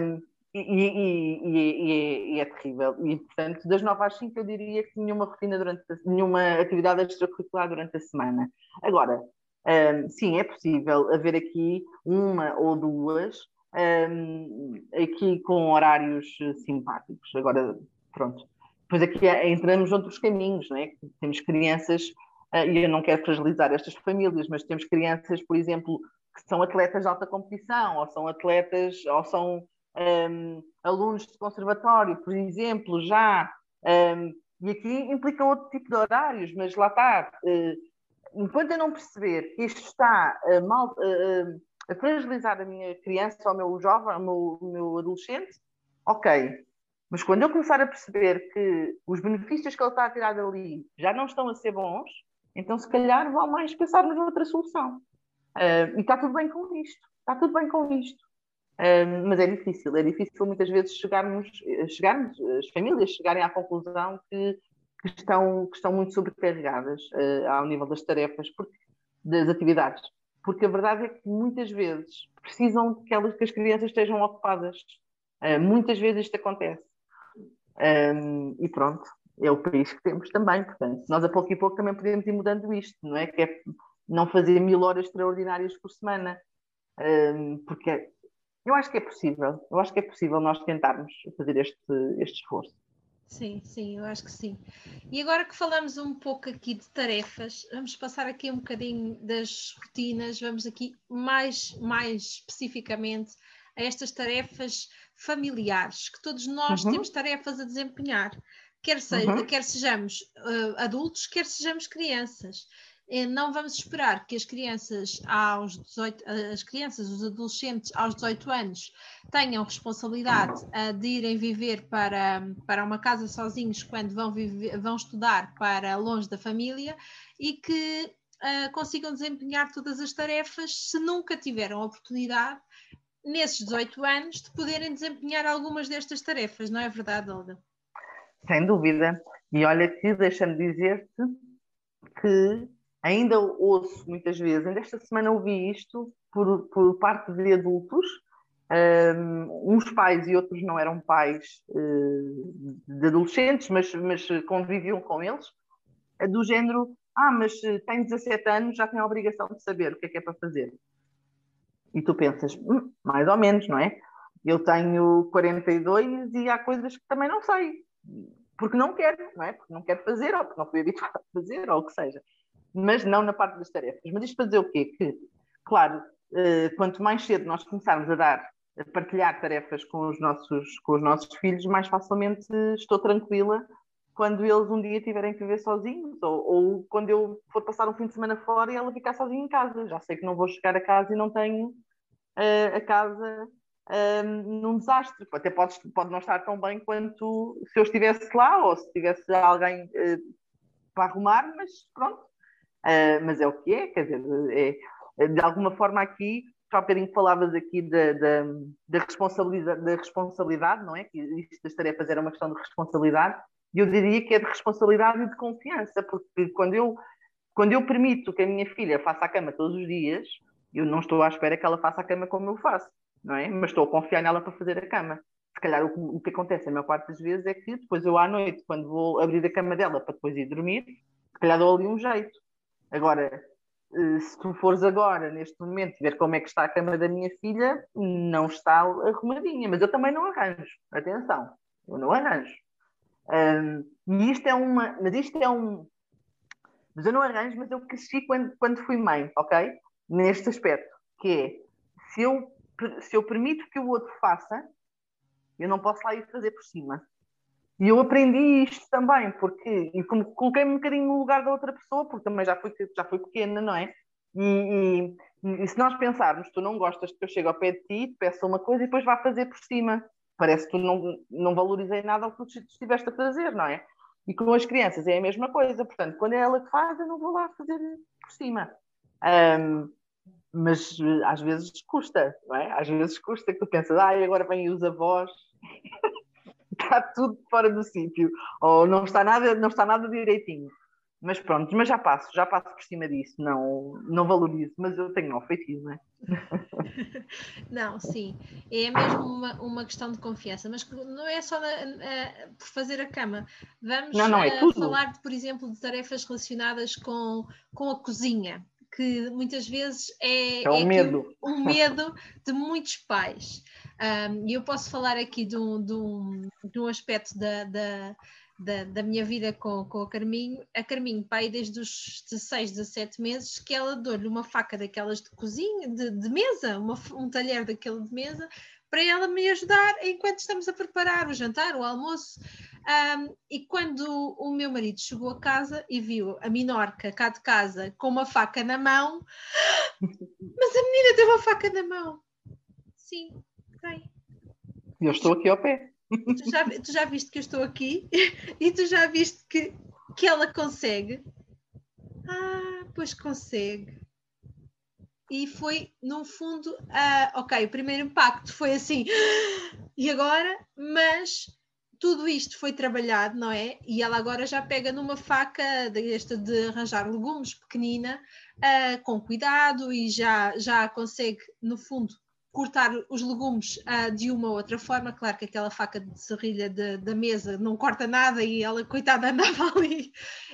Um, e, e, e, e, é terrível. E, portanto, das 9 às 5 eu diria que nenhuma rotina durante nenhuma atividade extracurricular durante a semana. Agora, um, sim, é possível haver aqui uma ou duas um, aqui com horários eh, simpáticos. Agora, pronto. Depois aqui é, entramos noutros caminhos, não é? Temos crianças, uh, e eu não quero fragilizar estas famílias, mas temos crianças, por exemplo, que são atletas de alta competição, ou são atletas, ou são um, alunos de conservatório, por exemplo, já. Um, e aqui implica outro tipo de horários, mas lá está. Uh, enquanto eu não perceber que isto está mal, uh, a fragilizar a minha criança, ou o meu jovem, o meu, o meu adolescente, ok. Mas quando eu começar a perceber que os benefícios que ele está a tirar dali já não estão a ser bons, então se calhar vão mais pensar noutra solução. Uh, e está tudo bem com isto. Está tudo bem com isto. Uh, mas é difícil. É difícil muitas vezes chegarmos, chegarmos as famílias chegarem à conclusão que, que estão, que estão muito sobrecarregadas uh, ao nível das tarefas, porque, das atividades porque a verdade é que muitas vezes precisam que, elas, que as crianças estejam ocupadas. Uh, muitas vezes isto acontece. Um, e pronto, é o país que temos também, portanto, nós a pouco e pouco também podemos ir mudando isto, não é? Que é não fazer mil horas extraordinárias por semana, um, porque eu acho que é possível, eu acho que é possível nós tentarmos fazer este, este esforço. Sim, sim, eu acho que sim. E agora que falamos um pouco aqui de tarefas, vamos passar aqui um bocadinho das rotinas, vamos aqui mais, mais especificamente a estas tarefas familiares, que todos nós uhum. temos tarefas a desempenhar, quer, seja, uhum. quer sejamos uh, adultos, quer sejamos crianças. Eh, não vamos esperar que as crianças aos 18, as crianças, os adolescentes aos 18 anos tenham responsabilidade uh, de irem viver para, para uma casa sozinhos quando vão, viver, vão estudar para longe da família e que consigam desempenhar todas as tarefas se nunca tiveram a oportunidade nesses 18 anos de poderem desempenhar algumas destas tarefas, não é verdade, Olga? Sem dúvida. E olha que deixa-me dizer-te que ainda ouço muitas vezes, ainda esta semana ouvi isto por, por parte de adultos, um, uns pais e outros não eram pais uh, de adolescentes, mas, mas conviviam com eles, do género, ah, mas tem 17 anos, já tem a obrigação de saber o que é que é para fazer. E tu pensas, hum, mais ou menos, não é? Eu tenho 42 e há coisas que também não sei. porque não quer, não é? Porque não quer fazer, ou porque não foi habituado a fazer, ou o que seja. Mas não na parte das tarefas. Mas isto para dizer o quê? Que, claro, eh, quanto mais cedo nós começarmos a dar, a partilhar tarefas com os nossos, com os nossos filhos, mais facilmente estou tranquila quando eles um dia tiverem que viver sozinhos, ou, ou, quando eu for passar um fim de semana fora e ela ficar sozinha em casa. Já sei que não vou chegar a casa e não tenho uh, a casa um, num desastre. Até pode, pode não estar tão bem quanto se eu estivesse lá ou se tivesse alguém uh, para arrumar, mas pronto. Uh, mas é o que é, quer dizer, é, de alguma forma aqui, já há bocadinho falavas aqui da, da, da, responsabilidade, da responsabilidade, não é? Que isto das tarefas era uma questão de responsabilidade, e eu diria que é de responsabilidade e de confiança, porque quando eu, quando eu permito que a minha filha faça a cama todos os dias, eu não estou à espera que ela faça a cama como eu faço não é? Mas estou a confiar nela para fazer a cama. Se calhar o, o que acontece a maior parte das vezes é que depois eu à noite, quando vou abrir a cama dela para depois ir dormir, se calhar dou ali um jeito. Agora, eh, se tu fores agora, neste momento, ver como é que está a cama da minha filha, não está arrumadinha, mas eu também não arranjo. Atenção, eu não arranjo. Um, e isto é uma. Mas isto é um. Mas eu não arranjo, mas eu cresci quando, quando fui mãe, ok? Neste aspecto, que é se eu se eu permito que o outro faça, eu não posso lá ir fazer por cima. E eu aprendi isto também, porque e coloquei-me um bocadinho no lugar da outra pessoa, porque também já fui, já fui pequena, não é? E, e, e, se nós pensarmos, tu não gostas que eu chegue ao pé de ti, te peça uma coisa e depois vá fazer por cima. Parece que tu não, não valorizei nada o que tu estiveste a fazer, não é? E com as crianças é a mesma coisa. Portanto, quando é ela que faz, eu não vou lá fazer por cima. Um, mas eh, às vezes custa, não é? Às vezes custa que tu pensas, ah, agora vem os avós, (laughs) está tudo fora do sítio, ou não está nada, não está nada direitinho. Mas pronto, mas já passo, já passo por cima disso, não, não valorizo, mas eu tenho mau feitiço, não é? (laughs) não, sim, é mesmo uma, uma questão de confiança, mas não é só na, por fazer a cama. Vamos não, não, é uh, falar, por exemplo, de tarefas relacionadas com, com a cozinha que muitas vezes é, é, um, é medo. um medo de muitos pais. E eu posso falar aqui de um, de um, de um aspecto da, da, da, da, minha vida com, com a Carminho. A Carminho, pai, desde os 16, 17 meses, que ela deu-lhe uma faca daquelas de cozinha, de, de mesa, uma, um talher daquele de mesa, para ela me ajudar enquanto estamos a preparar o jantar, o almoço. Um, e quando o meu marido chegou a casa e viu a minorca cá de casa com uma faca na mão, (gasps) mas a menina tem uma faca na mão. Sim, tem. Eu estou aqui ao pé. Tu já, tu já viste que eu estou aqui (laughs) e tu já viste que, que ela consegue. Ah, pois consegue. E foi, no fundo, uh, ok, o primeiro impacto foi assim, (gasps) e agora? Mas tudo isto foi trabalhado, não é? E ela agora já pega numa faca desta de arranjar legumes pequenina, uh, com cuidado e já, já consegue, no fundo, cortar os legumes uh, de uma ou outra forma. Claro que aquela faca de serrilha da mesa não corta nada e ela, coitada, (laughs) andava ali.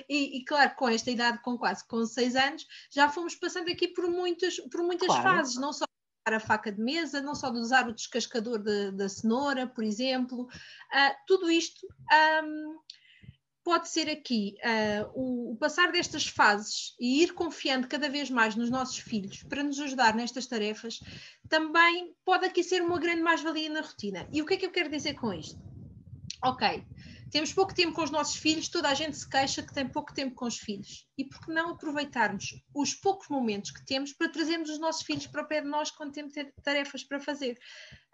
E, e, claro, com esta idade, com quase com seis anos, já fomos passando aqui por muitas, por muitas claro. fases, não só a faca de mesa, não só de usar o descascador de, da cenoura, por exemplo. Uh, tudo isto um, pode ser aqui uh, o, o, passar destas fases e ir confiando cada vez mais nos nossos filhos para nos ajudar nestas tarefas, também pode aqui ser uma grande mais-valia na rotina. E o que é que eu quero dizer com isto? Ok, temos pouco tempo com os nossos filhos, toda a gente se queixa que tem pouco tempo com os filhos. E por que não aproveitarmos os poucos momentos que temos para trazermos os nosos filhos para o pé de nós quando temos tarefas para fazer?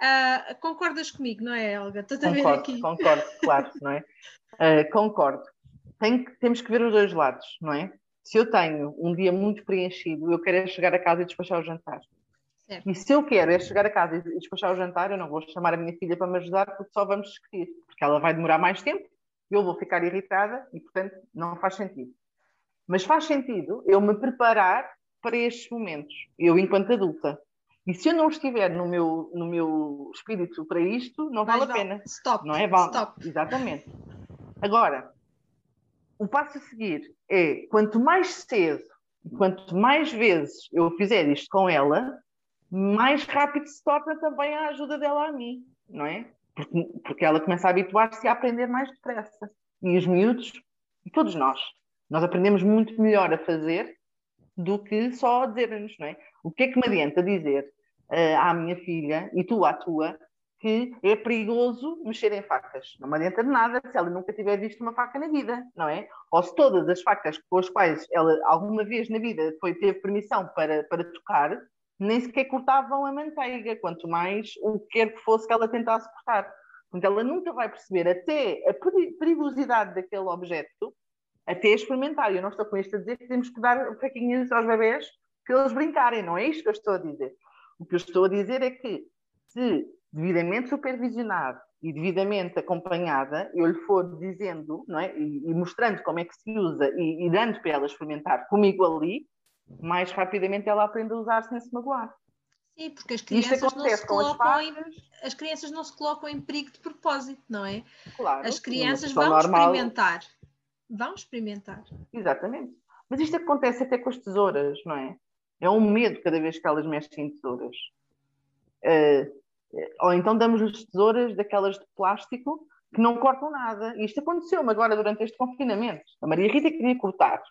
Uh, concordas comigo, não é, Helga? Estou a ver aqui. Concordo, claro, não é? Uh, (laughs) concordo. Tem temos que ver os dois lados, não é? Se eu tenho um dia muito preenchido, eu quero é chegar a casa e despachar o jantar. Certo. E se eu quero é chegar a casa e despachar o jantar, eu não vou chamar a minha filha para me ajudar porque só vamos discutir, porque ela vai demorar mais tempo, eu vou ficar irritada e, portanto, não faz sentido. Mas faz sentido eu me preparar para estes momentos, eu enquanto adulta. E se eu não estiver no meu, no meu espírito para isto, não vale a pena. Stop. Não é? Vale. Stop. Exatamente. Agora, o passo a seguir é quanto mais cedo, quanto mais vezes eu fizer isto com ela, mais rápido se torna também a ajuda dela a mim, não é? Porque, porque ela começa a habituar-se a aprender mais depressa. e os miúdos, e todos nós. Nós aprendemos muito melhor a fazer do que só a dizer-nos, não é? O que é que me adianta dizer uh, à minha filha e tu à tua que é perigoso mexer em facas? Não me adianta de nada se ela nunca tiver visto uma faca na vida, não é? Ou se todas as facas com as quais ela alguma vez na vida foi teve permissão para, para tocar, nem sequer cortavam a manteiga, quanto mais o que quer que fosse que ela tentasse cortar. Portanto, ela nunca vai perceber até a perigosidade daquele objeto até experimentar. Eu não estou com isto a dizer que temos que dar faquinhas aos bebés para eles brincarem, não é isto que eu estou a dizer. O que eu estou a dizer é que se devidamente supervisionado e devidamente acompanhada, eu lhe for dizendo não é? e, e mostrando como é que se usa e, e, dando para ela experimentar comigo ali, mais rapidamente ela aprende a usar sem se magoar. Sim, porque as crianças não se colocam em, as crianças não se colocam em perigo de propósito, não é? Claro. As crianças vão normal. experimentar vão experimentar. Exatamente. Mas isto acontece até com as tesouras, não é? É um medo cada vez que elas mexem em tesouras. Uh, ou então damos-lhes tesouras daquelas de plástico que não cortam nada. Isto aconteceu-me agora durante este confinamento. A Maria Rita queria cortar,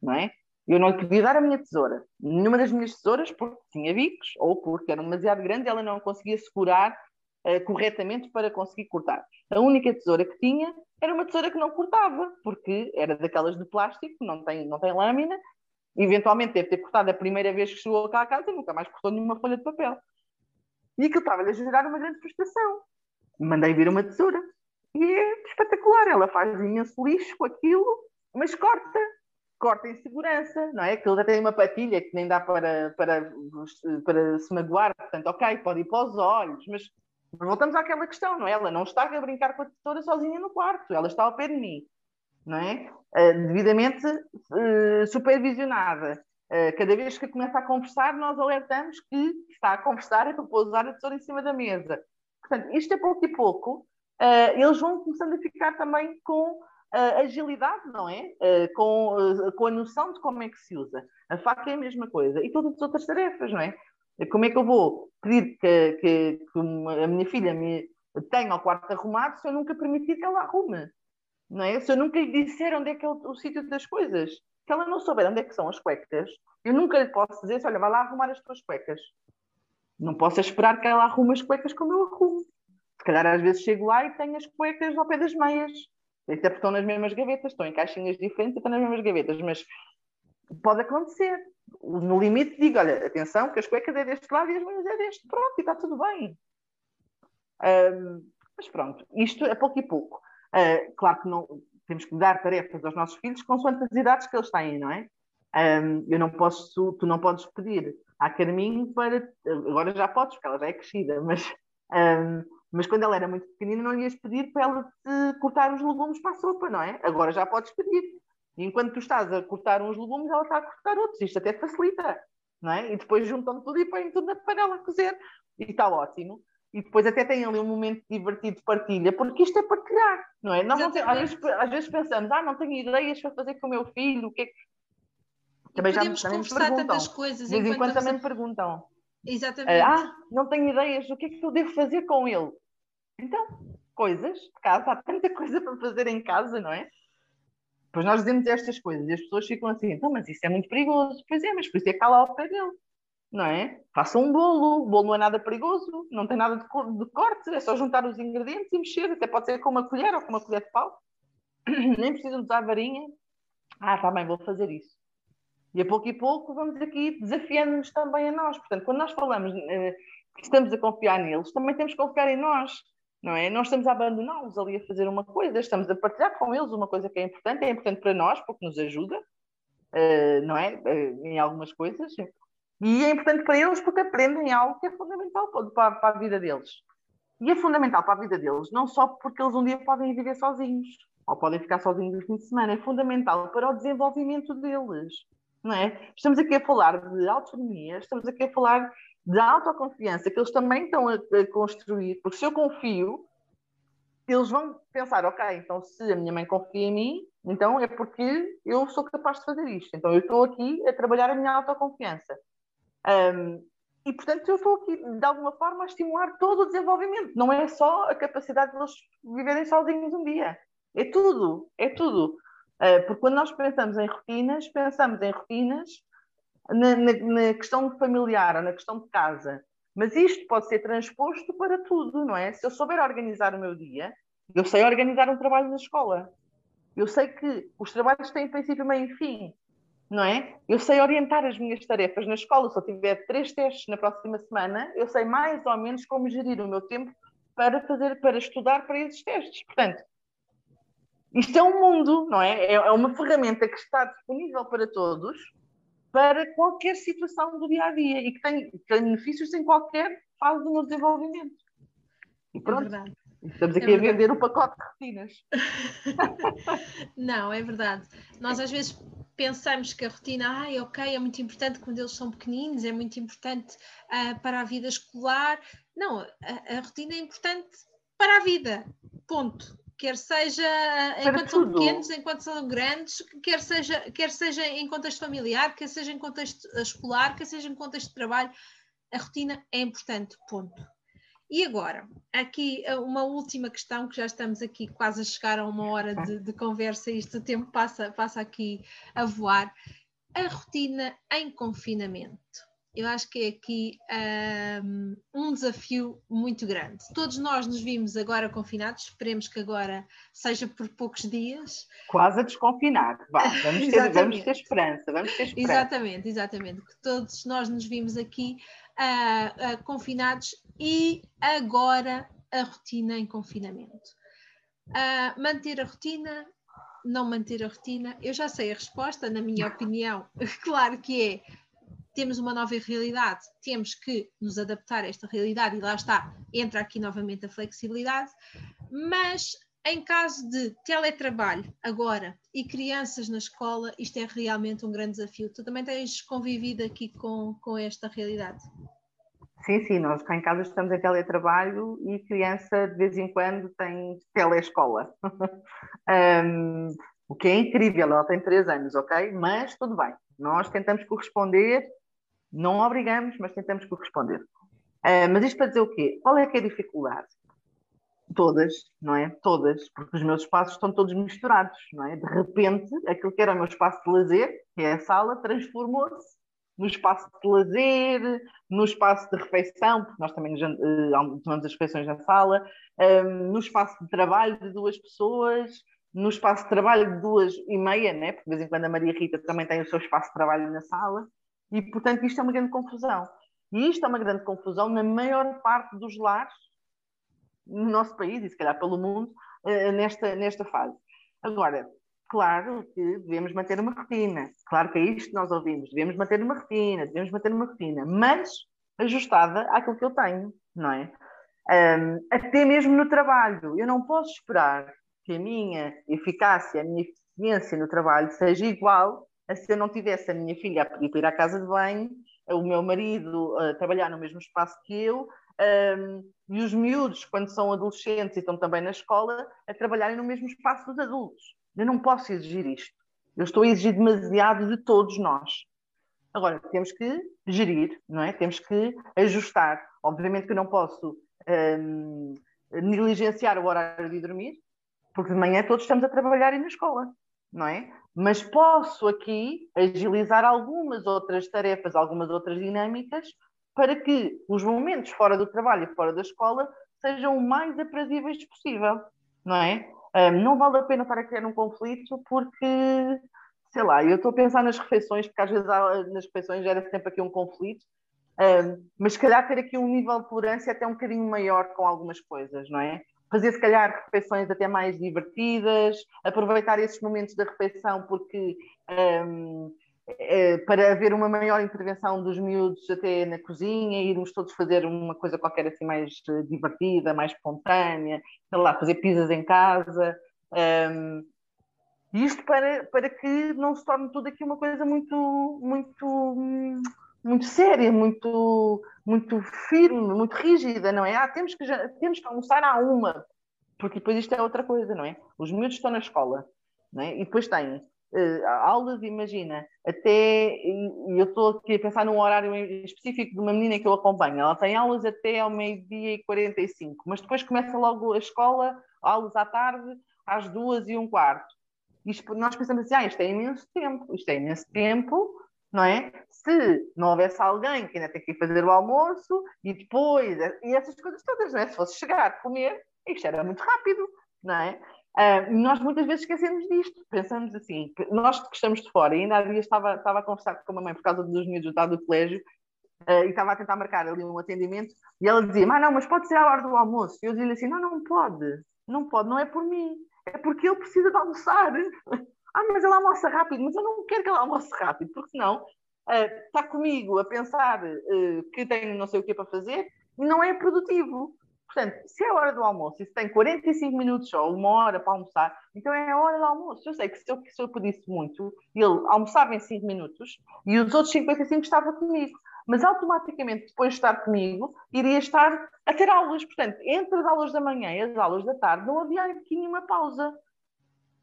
não é? Eu não podia dar a minha tesoura. Nenhuma das minhas tesouras, porque tinha bicos ou porque era demasiado grande, ela não conseguia segurar uh, corretamente para conseguir cortar. A única tesoura que tinha era uma tesoura que não cortava, porque era daquelas de plástico, não tem, não tem lâmina, eventualmente deve ter cortado a primeira vez que chegou cá a casa e nunca mais cortou nenhuma folha de papel. E aquilo estava-lhe a gerar uma grande frustração. Mandei vir uma tesoura. E é espetacular, ela faz imenso lixo com aquilo, mas corta, corta em segurança, não é? Aquilo já tem uma patilha que nem dá para, para, para se magoar, portanto, ok, pode ir para os olhos, mas voltamos àquela questão, não é? Ela não está a brincar com a tesoura sozinha no quarto, ela está ao pé de mim, não é? Uh, devidamente uh, supervisionada. Uh, cada vez que começa a conversar, nós alertamos que está a conversar e para pousar a tesoura em cima da mesa. Portanto, isto é pouco e pouco, eles vão começando a ficar também com agilidade, não é? com, com a noção de como é que se usa. A faca é a mesma coisa. E todas as outras tarefas, não é? Como é que eu vou pedir que, que, que a minha filha me tenha o quarto arrumado se eu nunca permitir que ela arrume? Não é? Se eu nunca lhe disser onde é que é o, o sítio das coisas. Se ela não souber onde é que são as cuecas, eu nunca lhe posso dizer, olha, vai lá arrumar as tuas cuecas. Não posso esperar que ela arrume as cuecas como eu arrumo. Se calhar às vezes chego lá e tenho as cuecas ao pé das meias. Até porque estão nas mesmas gavetas, estão em caixinhas diferentes e estão nas mesmas gavetas, mas pode acontecer no limite digo, olha, atenção, que as cuecas é deste lado e as minhas é deste, pronto, e está tudo bem. Um, mas pronto, isto é pouco e pouco. Uh, claro que não temos que dar tarefas aos nossos filhos consoante as idades que eles têm, não é? Eu não posso, tu não podes pedir à Carminho para. Agora já podes, porque ela já é crescida, mas, mas quando ela era muito pequenina não lhe ias pedir para ela te cortar os legumes para a sopa, não é? Agora já podes pedir. E enquanto tu estás a cortar uns legumes, ela está a cortar outros. Isto até facilita, não é? E depois juntam tudo e põem tudo na panela a cozer. E está ótimo. E depois até tem ali um momento divertido de partilha, porque isto é partilhar, não é? Nós não tem, às, vezes, às vezes pensamos, ah, não tenho ideias para fazer com o meu filho, o que é que... Também já também me perguntam. tantas coisas. De vez em quando também me perguntam. Exatamente. Ah, não tenho ideias, o que é que eu devo fazer com ele? Então, coisas de casa, há tanta coisa para fazer em casa, não é? Depois nós dizemos estas coisas e as pessoas ficam assim, então, mas isso é muito perigoso. Pois é, mas por isso é que está lá ao pé dele, não é? Faça um bolo, o bolo não é nada perigoso, não tem nada de, de corte, é só juntar os ingredientes e mexer, até pode ser com uma colher ou com uma colher de pau. (clears throat) Nem precisam usar varinha. Ah, está bem, vou fazer isso. E a pouco e pouco vamos aqui desafiando-nos também a nós. Portanto, quando nós falamos eh, que estamos a confiar neles, também temos que confiar em nós não é? Nós estamos a abandoná-los ali a fazer uma coisa, estamos a partilhar com eles uma coisa que é importante, é importante para nós porque nos ajuda, uh, não é? Uh, em algumas coisas. E é importante para eles porque aprendem algo que é fundamental para, para, a vida deles. E é fundamental para a vida deles, não só porque eles um dia podem viver sozinhos, ou podem ficar sozinhos no fim de semana, é fundamental para o desenvolvimento deles. Não é? Estamos aqui a falar de autonomia, estamos aqui a falar de autoconfiança que eles também estão a, a, construir, porque se eu confio, eles vão pensar, ok, então se a minha mãe confia em mim, então é porque eu sou capaz de fazer isto. Então eu estou aqui a trabalhar a minha autoconfiança. Um, e portanto eu estou aqui de alguma forma a estimular todo o desenvolvimento. Não é só a capacidade de eles viverem sozinhos um dia. É tudo, é tudo. Uh, porque quando nós pensamos em rotinas, pensamos em rotinas na, na, na questão familiar ou na questão de casa. Mas isto pode ser transposto para tudo, não é? Se eu souber organizar o meu dia, eu sei organizar um trabalho na escola. Eu sei que os trabalhos têm princípio, meio e fim, não é? Eu sei orientar as minhas tarefas na escola. Se eu tiver três testes na próxima semana, eu sei mais ou menos como gerir o meu tempo para fazer, para estudar para esses testes. Portanto, isto é um mundo, não é? É, é uma ferramenta que está disponível para todos, para qualquer situação do dia a dia e que tem, benefícios em qualquer fase do meu desenvolvimento. E é pronto. É Estamos aqui é a vender o pacote de rotinas. (laughs) Não, é verdade. Nós às vezes pensamos que a rotina, ah, ok, é muito importante quando eles são pequeninos, é muito importante uh, para a vida escolar. Não, a, a, rotina é importante para a vida, ponto. Quer seja para enquanto tudo. são pequenos, enquanto são grandes, quer seja, quer seja em contexto familiar, quer seja em contexto escolar, quer seja em contexto de trabalho, a rotina é importante, ponto. E agora, aqui eh, uma última questão, que já estamos aqui quase a chegar a uma hora de, de conversa e este tempo passa, passa aqui a voar. A rotina em confinamento. Eu acho que é aqui um, um, desafio muito grande. Todos nós nos vimos agora confinados, esperemos que agora seja por poucos dias. Quase a desconfinar, Vá, vamos, ter, vamos ter esperança, vamos ter esperança. Exatamente, exatamente. Que todos nós nos vimos aqui uh, uh, confinados e agora a rotina em confinamento. Uh, manter a rotina, não manter a rotina, eu já sei a resposta, na minha (laughs) opinião, (laughs) claro que é temos uma nova realidade, temos que nos adaptar a esta realidade e lá está, entra aqui novamente a flexibilidade, mas em caso de teletrabalho agora e crianças na escola, isto é realmente um grande desafio. Tu também tens convivido aqui com, com esta realidade? Sim, sim, nós cá em casa estamos em teletrabalho e criança de vez em quando tem telescola. (laughs) um, o que é incrível, ela tem três anos, ok? Mas tudo bem, nós tentamos corresponder, não obrigamos, mas tentamos corresponder. Uh, mas isto para dizer o quê? Qual é que é a dificuldade? Todas, não é? Todas, porque os meus espaços estão todos misturados, não é? De repente, aquilo que era o meu espaço de lazer, que é a sala, transformou-se no espaço de lazer, no espaço de refeição, porque nós também uh, tomamos as refeições na sala, no espaço de trabalho de duas pessoas, no espaço de trabalho de duas e meia, né? porque de vez em quando a Maria Rita também tem o seu espaço de trabalho na sala, e portanto isto é uma grande confusão. E isto é uma grande confusão na maior parte dos lares no nosso país e se calhar pelo mundo uh, nesta, nesta fase. Agora, claro que devemos manter uma rotina, claro que é isto que nós ouvimos, devemos manter uma rotina, devemos manter uma rotina, mas ajustada àquilo que eu tenho, não é? Um, até mesmo no trabalho, eu não posso esperar que a minha eficácia, a minha eficiência no trabalho seja igual se eu não tivesse a minha filha a pedir para ir à casa de banho, o meu marido a trabalhar no mesmo espaço que eu, um, e os miúdos, quando são adolescentes e estão também na escola, a trabalharem no mesmo espaço dos adultos. Eu não posso exigir isto. Eu estou a exigir demasiado de todos nós. Agora, temos que gerir, não é? Temos que ajustar. Obviamente que eu não posso um, negligenciar o horário de dormir, porque de manhã todos estamos a trabalhar e na escola, não é? Mas posso aqui agilizar algumas outras tarefas, algumas outras dinâmicas, para que os momentos fora do trabalho e fora da escola sejam o mais aprazíveis possível, não é? Não vale a pena estar a criar um conflito porque, sei lá, eu estou a pensar nas refeições, porque às vezes nas refeições gera sempre aqui um conflito, mas se calhar ter aqui um nível de tolerância até um bocadinho maior com algumas coisas, não é? Fazer se calhar refeições até mais divertidas, aproveitar esses momentos da refeição porque um, é, para haver uma maior intervenção dos miúdos até na cozinha, irmos todos fazer uma coisa qualquer assim mais eh, divertida, mais espontânea, sei lá, fazer pizzas em casa. Um, isto para, para que não se torne tudo aqui uma coisa muito, muito, muito séria, muito, muito firme, muito rígida, não é? Ah, temos que, temos que almoçar à uma, porque depois isto é outra coisa, não é? Os miúdos estão na escola, não é? E depois têm uh, aulas, imagina, até, e eu estou aqui a pensar num horário específico de uma menina que eu acompanho, ela tem aulas até ao meio-dia e 45, mas depois começa logo a escola, aulas à tarde, às duas e um quarto. Isto, nós pensamos assim, ah, isto é imenso tempo, isto é imenso tempo, não é? Se não houvesse alguém que ainda tem que ir fazer o almoço e depois, e essas coisas todas, não é? Se fosse chegar, comer, isto era muito rápido, não é? Uh, nós muitas vezes esquecemos disto, pensamos assim, nós que estamos de fora, e ainda há dias estava, estava a conversar com a mamãe por causa dos miúdos do colégio, uh, e estava a tentar marcar ali um atendimento, e ela dizia, mas não, mas pode ser à hora do almoço, e eu dizia assim, não, não pode, não pode, não é por mim, é porque ele precisa de almoçar, ah, mas ele almoça rápido, mas eu não quero que ele almoce rápido, porque senão uh, está comigo a pensar que tenho não sei o que para fazer, e não é produtivo, Portanto, se é a hora do almoço e se tem 45 minutos ou uma hora para almoçar, então é a hora do almoço. Eu sei que se eu, se eu pedisse muito, ele almoçava em 5 minutos e os outros 55 estava comigo. Mas automaticamente, depois de estar comigo, iria estar a ter aulas. Portanto, entre as aulas da manhã e as aulas da tarde, não havia aqui nenhuma pausa.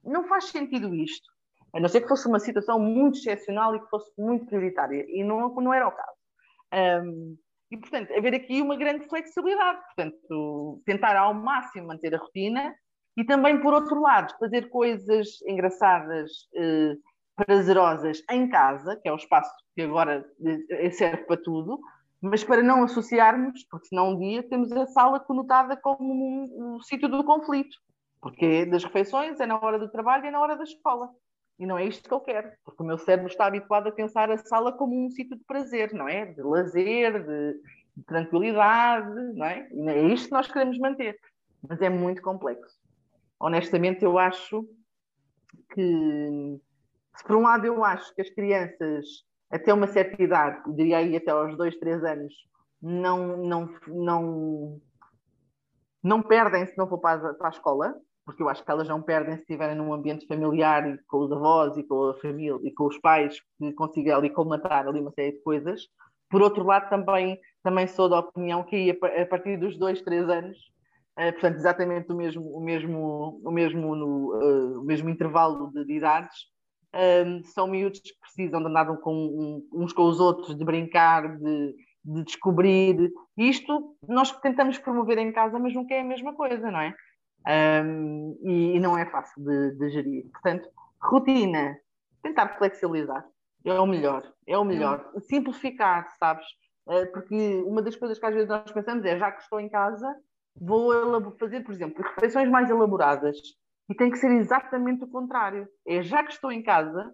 Não faz sentido isto. A não ser que fosse uma situação muito excepcional e que fosse muito prioritária. E não, não era o caso. Um, e, portanto, haver aqui uma grande flexibilidade, portanto, tentar ao máximo manter a rotina e também, por outro lado, fazer coisas engraçadas, eh, prazerosas em casa, que é o espaço que agora eh, serve para tudo, mas para não associarmos, porque senão um dia temos a sala conotada como um, um sítio do conflito, porque das refeições é na hora do trabalho é na hora da escola. E não é isto que eu quero, porque o meu cérebro está habituado a pensar a sala como um sítio de prazer, não é? De lazer, de, de tranquilidade, não é? E é isto que nós queremos manter. Mas é muito complexo. Honestamente, eu acho que, se por um lado eu acho que as crianças, até uma certa idade, diria aí até aos dois, três anos, não, não, não, não perdem se não for para a, para a escola, porque eu acho que elas não perdem se estiverem num ambiente familiar e com os avós e com a família e com os pais que consigam ali colmatar ali uma série de coisas. Por outro lado, também, também sou da opinião que a partir dos dois, três anos, uh, portanto, exatamente o mesmo, o mesmo, o mesmo, no, uh, o mesmo intervalo de, de idades, uh, são miúdos que precisam de andar com, um, uns com os outros, de brincar, de, de descobrir. Isto nós tentamos promover em casa, mas nunca é a mesma coisa, não é? Um, e, e, não é fácil de, de, gerir. Portanto, rotina, tentar flexibilizar é o melhor, é o melhor. Hum. Simplificar, sabes? Uh, porque uma das coisas que às vezes nós pensamos é, já que estou em casa, vou fazer, por exemplo, refeições mais elaboradas. E tem que ser exatamente o contrário. É já que estou em casa,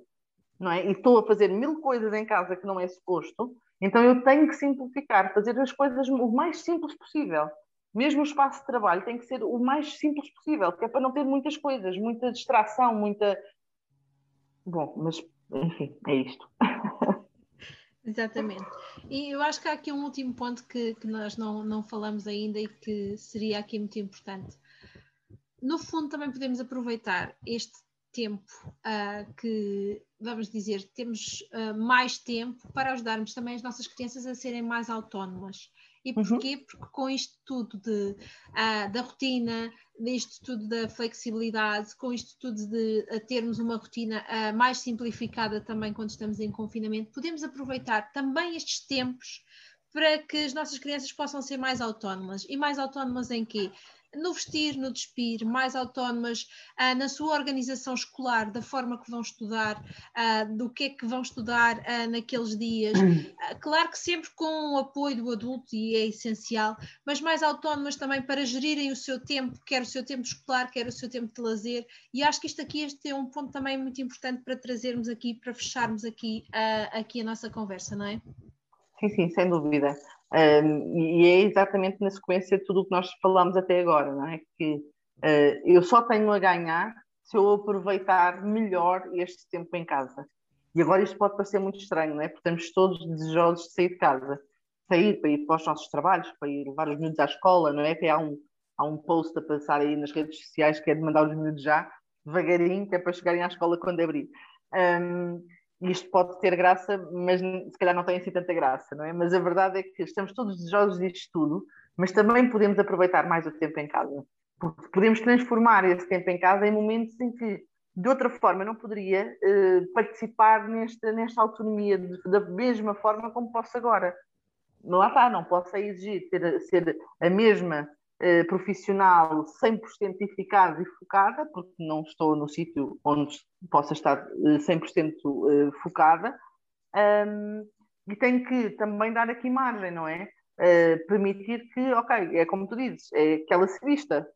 não é? E estou a fazer mil coisas em casa que não é suposto, então eu tenho que simplificar, fazer as coisas o mais simples possível mesmo o espaço de trabalho tem que ser o mais simples possível, que é para não ter muitas coisas, muita distração, muita. Bom, mas enfim, é isto. (laughs) Exatamente. E eu acho que há aqui um último ponto que, que nós não, não falamos ainda e que seria aqui muito importante. No fundo, também podemos aproveitar este tempo uh, que, vamos dizer, temos uh, mais tempo para ajudarmos também as nossas crianças a serem mais autónomas. E uhum. porquê? Uhum. Porque com isto tudo de, uh, da rotina, isto tudo da flexibilidade, com isto tudo de termos uma rotina uh, mais simplificada também quando estamos em confinamento, podemos aproveitar também estes tempos para que as nossas crianças possam ser mais autónomas. E mais autónomas em quê? No vestir, no despir, mais autónomas ah, na sua organização escolar, da forma que vão estudar, ah, do que é que vão estudar ah, naqueles dias. Ah, claro que sempre com o apoio do adulto, e é essencial, mas mais autónomas também para gerirem o seu tempo, quer o seu tempo escolar, quer o seu tempo de lazer. E acho que isto aqui este é um ponto também muito importante para trazermos aqui, para fecharmos aqui, aqui a nossa conversa, não é? Sim, sim, sem dúvida. Um, e é exatamente na sequência de tudo o que nós falamos até agora, não é? Que uh, eu só tenho a ganhar se eu aproveitar melhor este tempo em casa. E agora isto pode parecer muito estranho, não é? Porque estamos todos desejosos de sair de casa, sair para ir para os nossos trabalhos, para ir levar os miúdos à escola, não é? Que há um, há um post a passar aí nas redes sociais que é de mandar os miúdos já, devagarinho, que é para chegarem à escola quando abrir. Um, isto pode ter graça, mas se calhar não tem assim tanta graça, não é? Mas a verdade é que estamos todos desejosos disto tudo, mas também podemos aproveitar mais o tempo em casa. Porque podemos transformar esse tempo em casa em momentos em que, de outra forma, não poderia eh, participar nesta, nesta autonomia de, da mesma forma como posso agora. Lá está, não posso exigir ter, ser a mesma uh, profissional 100% eficaz e focada, porque não estou no sítio onde possa estar uh, 100% uh, focada, um, e tenho que também dar aqui margem, não é? Uh, permitir que, ok, é como tu dizes, é que ela se vista,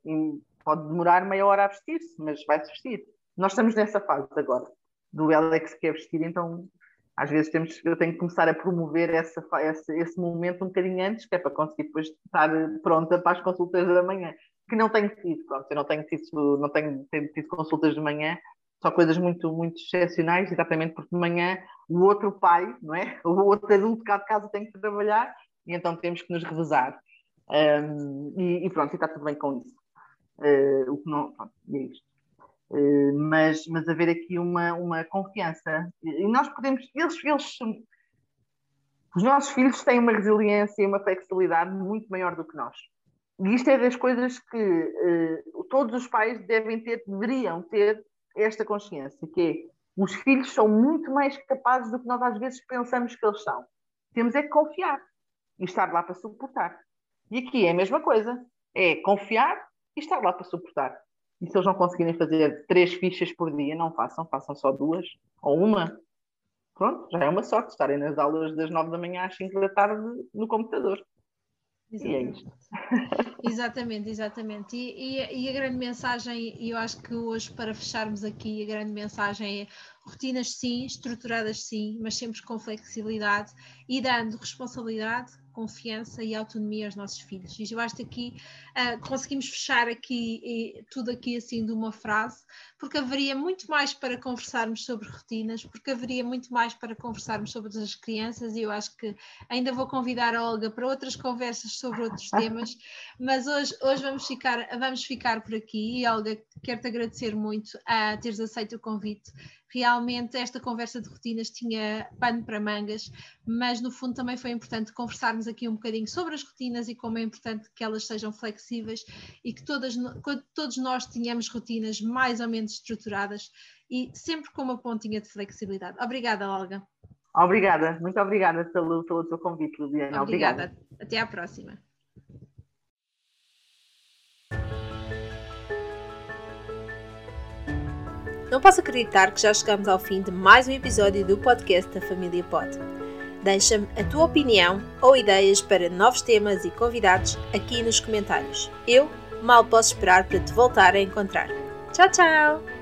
pode demorar meia hora a vestir-se, mas vai-se vestir. Nós estamos nessa fase agora, do Alex que quer vestir, então às vezes temos, eu tenho que começar a promover essa, esse, esse momento um bocadinho antes, que é para conseguir depois estar pronta para as consultas da manhã, que não tenho tido, pronto, eu não tenho tido, não tenho, tenho tido consultas de manhã, só coisas muito, muito excepcionais, exatamente porque de manhã o outro pai, não é? (laughs) O outro adulto cá de casa tem que trabalhar e então temos que nos revezar. Um, e, e, pronto, e está tudo bem com isso. Uh, o que não, pronto, é isto. Uh, mas, mas haver aqui uma, uma confiança. E nós podemos, eles, eles, os nossos filhos têm uma resiliência e uma flexibilidade muito maior do que nós. E isto é das coisas que uh, todos os pais devem ter, deveriam ter esta consciência, que é os filhos são muito mais capazes do que nós às vezes pensamos que eles são. Temos é que confiar e estar lá para suportar. E aqui é a mesma coisa, é confiar e estar lá para suportar. E se eles não conseguirem fazer três fichas por dia, não façam, façam só duas ou uma. Pronto, já é uma sorte estarem nas aulas das nove da manhã às cinco da tarde no computador. Exatamente. E é isto. (laughs) Exatamente, exatamente. E, e, e, a grande mensagem, e eu acho que hoje, para fecharmos aqui, a grande mensagem é rotinas sim, estruturadas sim, mas sempre com flexibilidade e dando responsabilidade, confiança e autonomia aos nossos filhos. E eu acho que aqui uh, conseguimos fechar aqui e, tudo aqui assim de uma frase, porque haveria muito mais para conversarmos sobre rotinas, porque haveria muito mais para conversarmos sobre as crianças e eu acho que ainda vou convidar a Olga para outras conversas sobre outros temas, mas hoje, hoje vamos, ficar, vamos ficar por aqui e Olga, quero-te agradecer muito a teres aceito o convite realmente esta conversa de rotinas tinha pano para mangas, mas no fundo também foi importante conversarmos aqui um bocadinho sobre as rotinas e como é importante que elas sejam flexíveis e que todas, todos nós tenhamos rotinas mais ou menos estruturadas e sempre com uma pontinha de flexibilidade. Obrigada, Olga. Obrigada, muito obrigada pelo, pelo teu convite, Liliana. Obrigada. obrigada. Até à próxima. Não posso acreditar que já chegamos ao fim de mais um episódio do podcast da Família Pod. Deixa-me a tua opinião ou ideias para novos temas e convidados aqui nos comentários. Eu mal posso esperar para te voltar a encontrar. Tchau, tchau!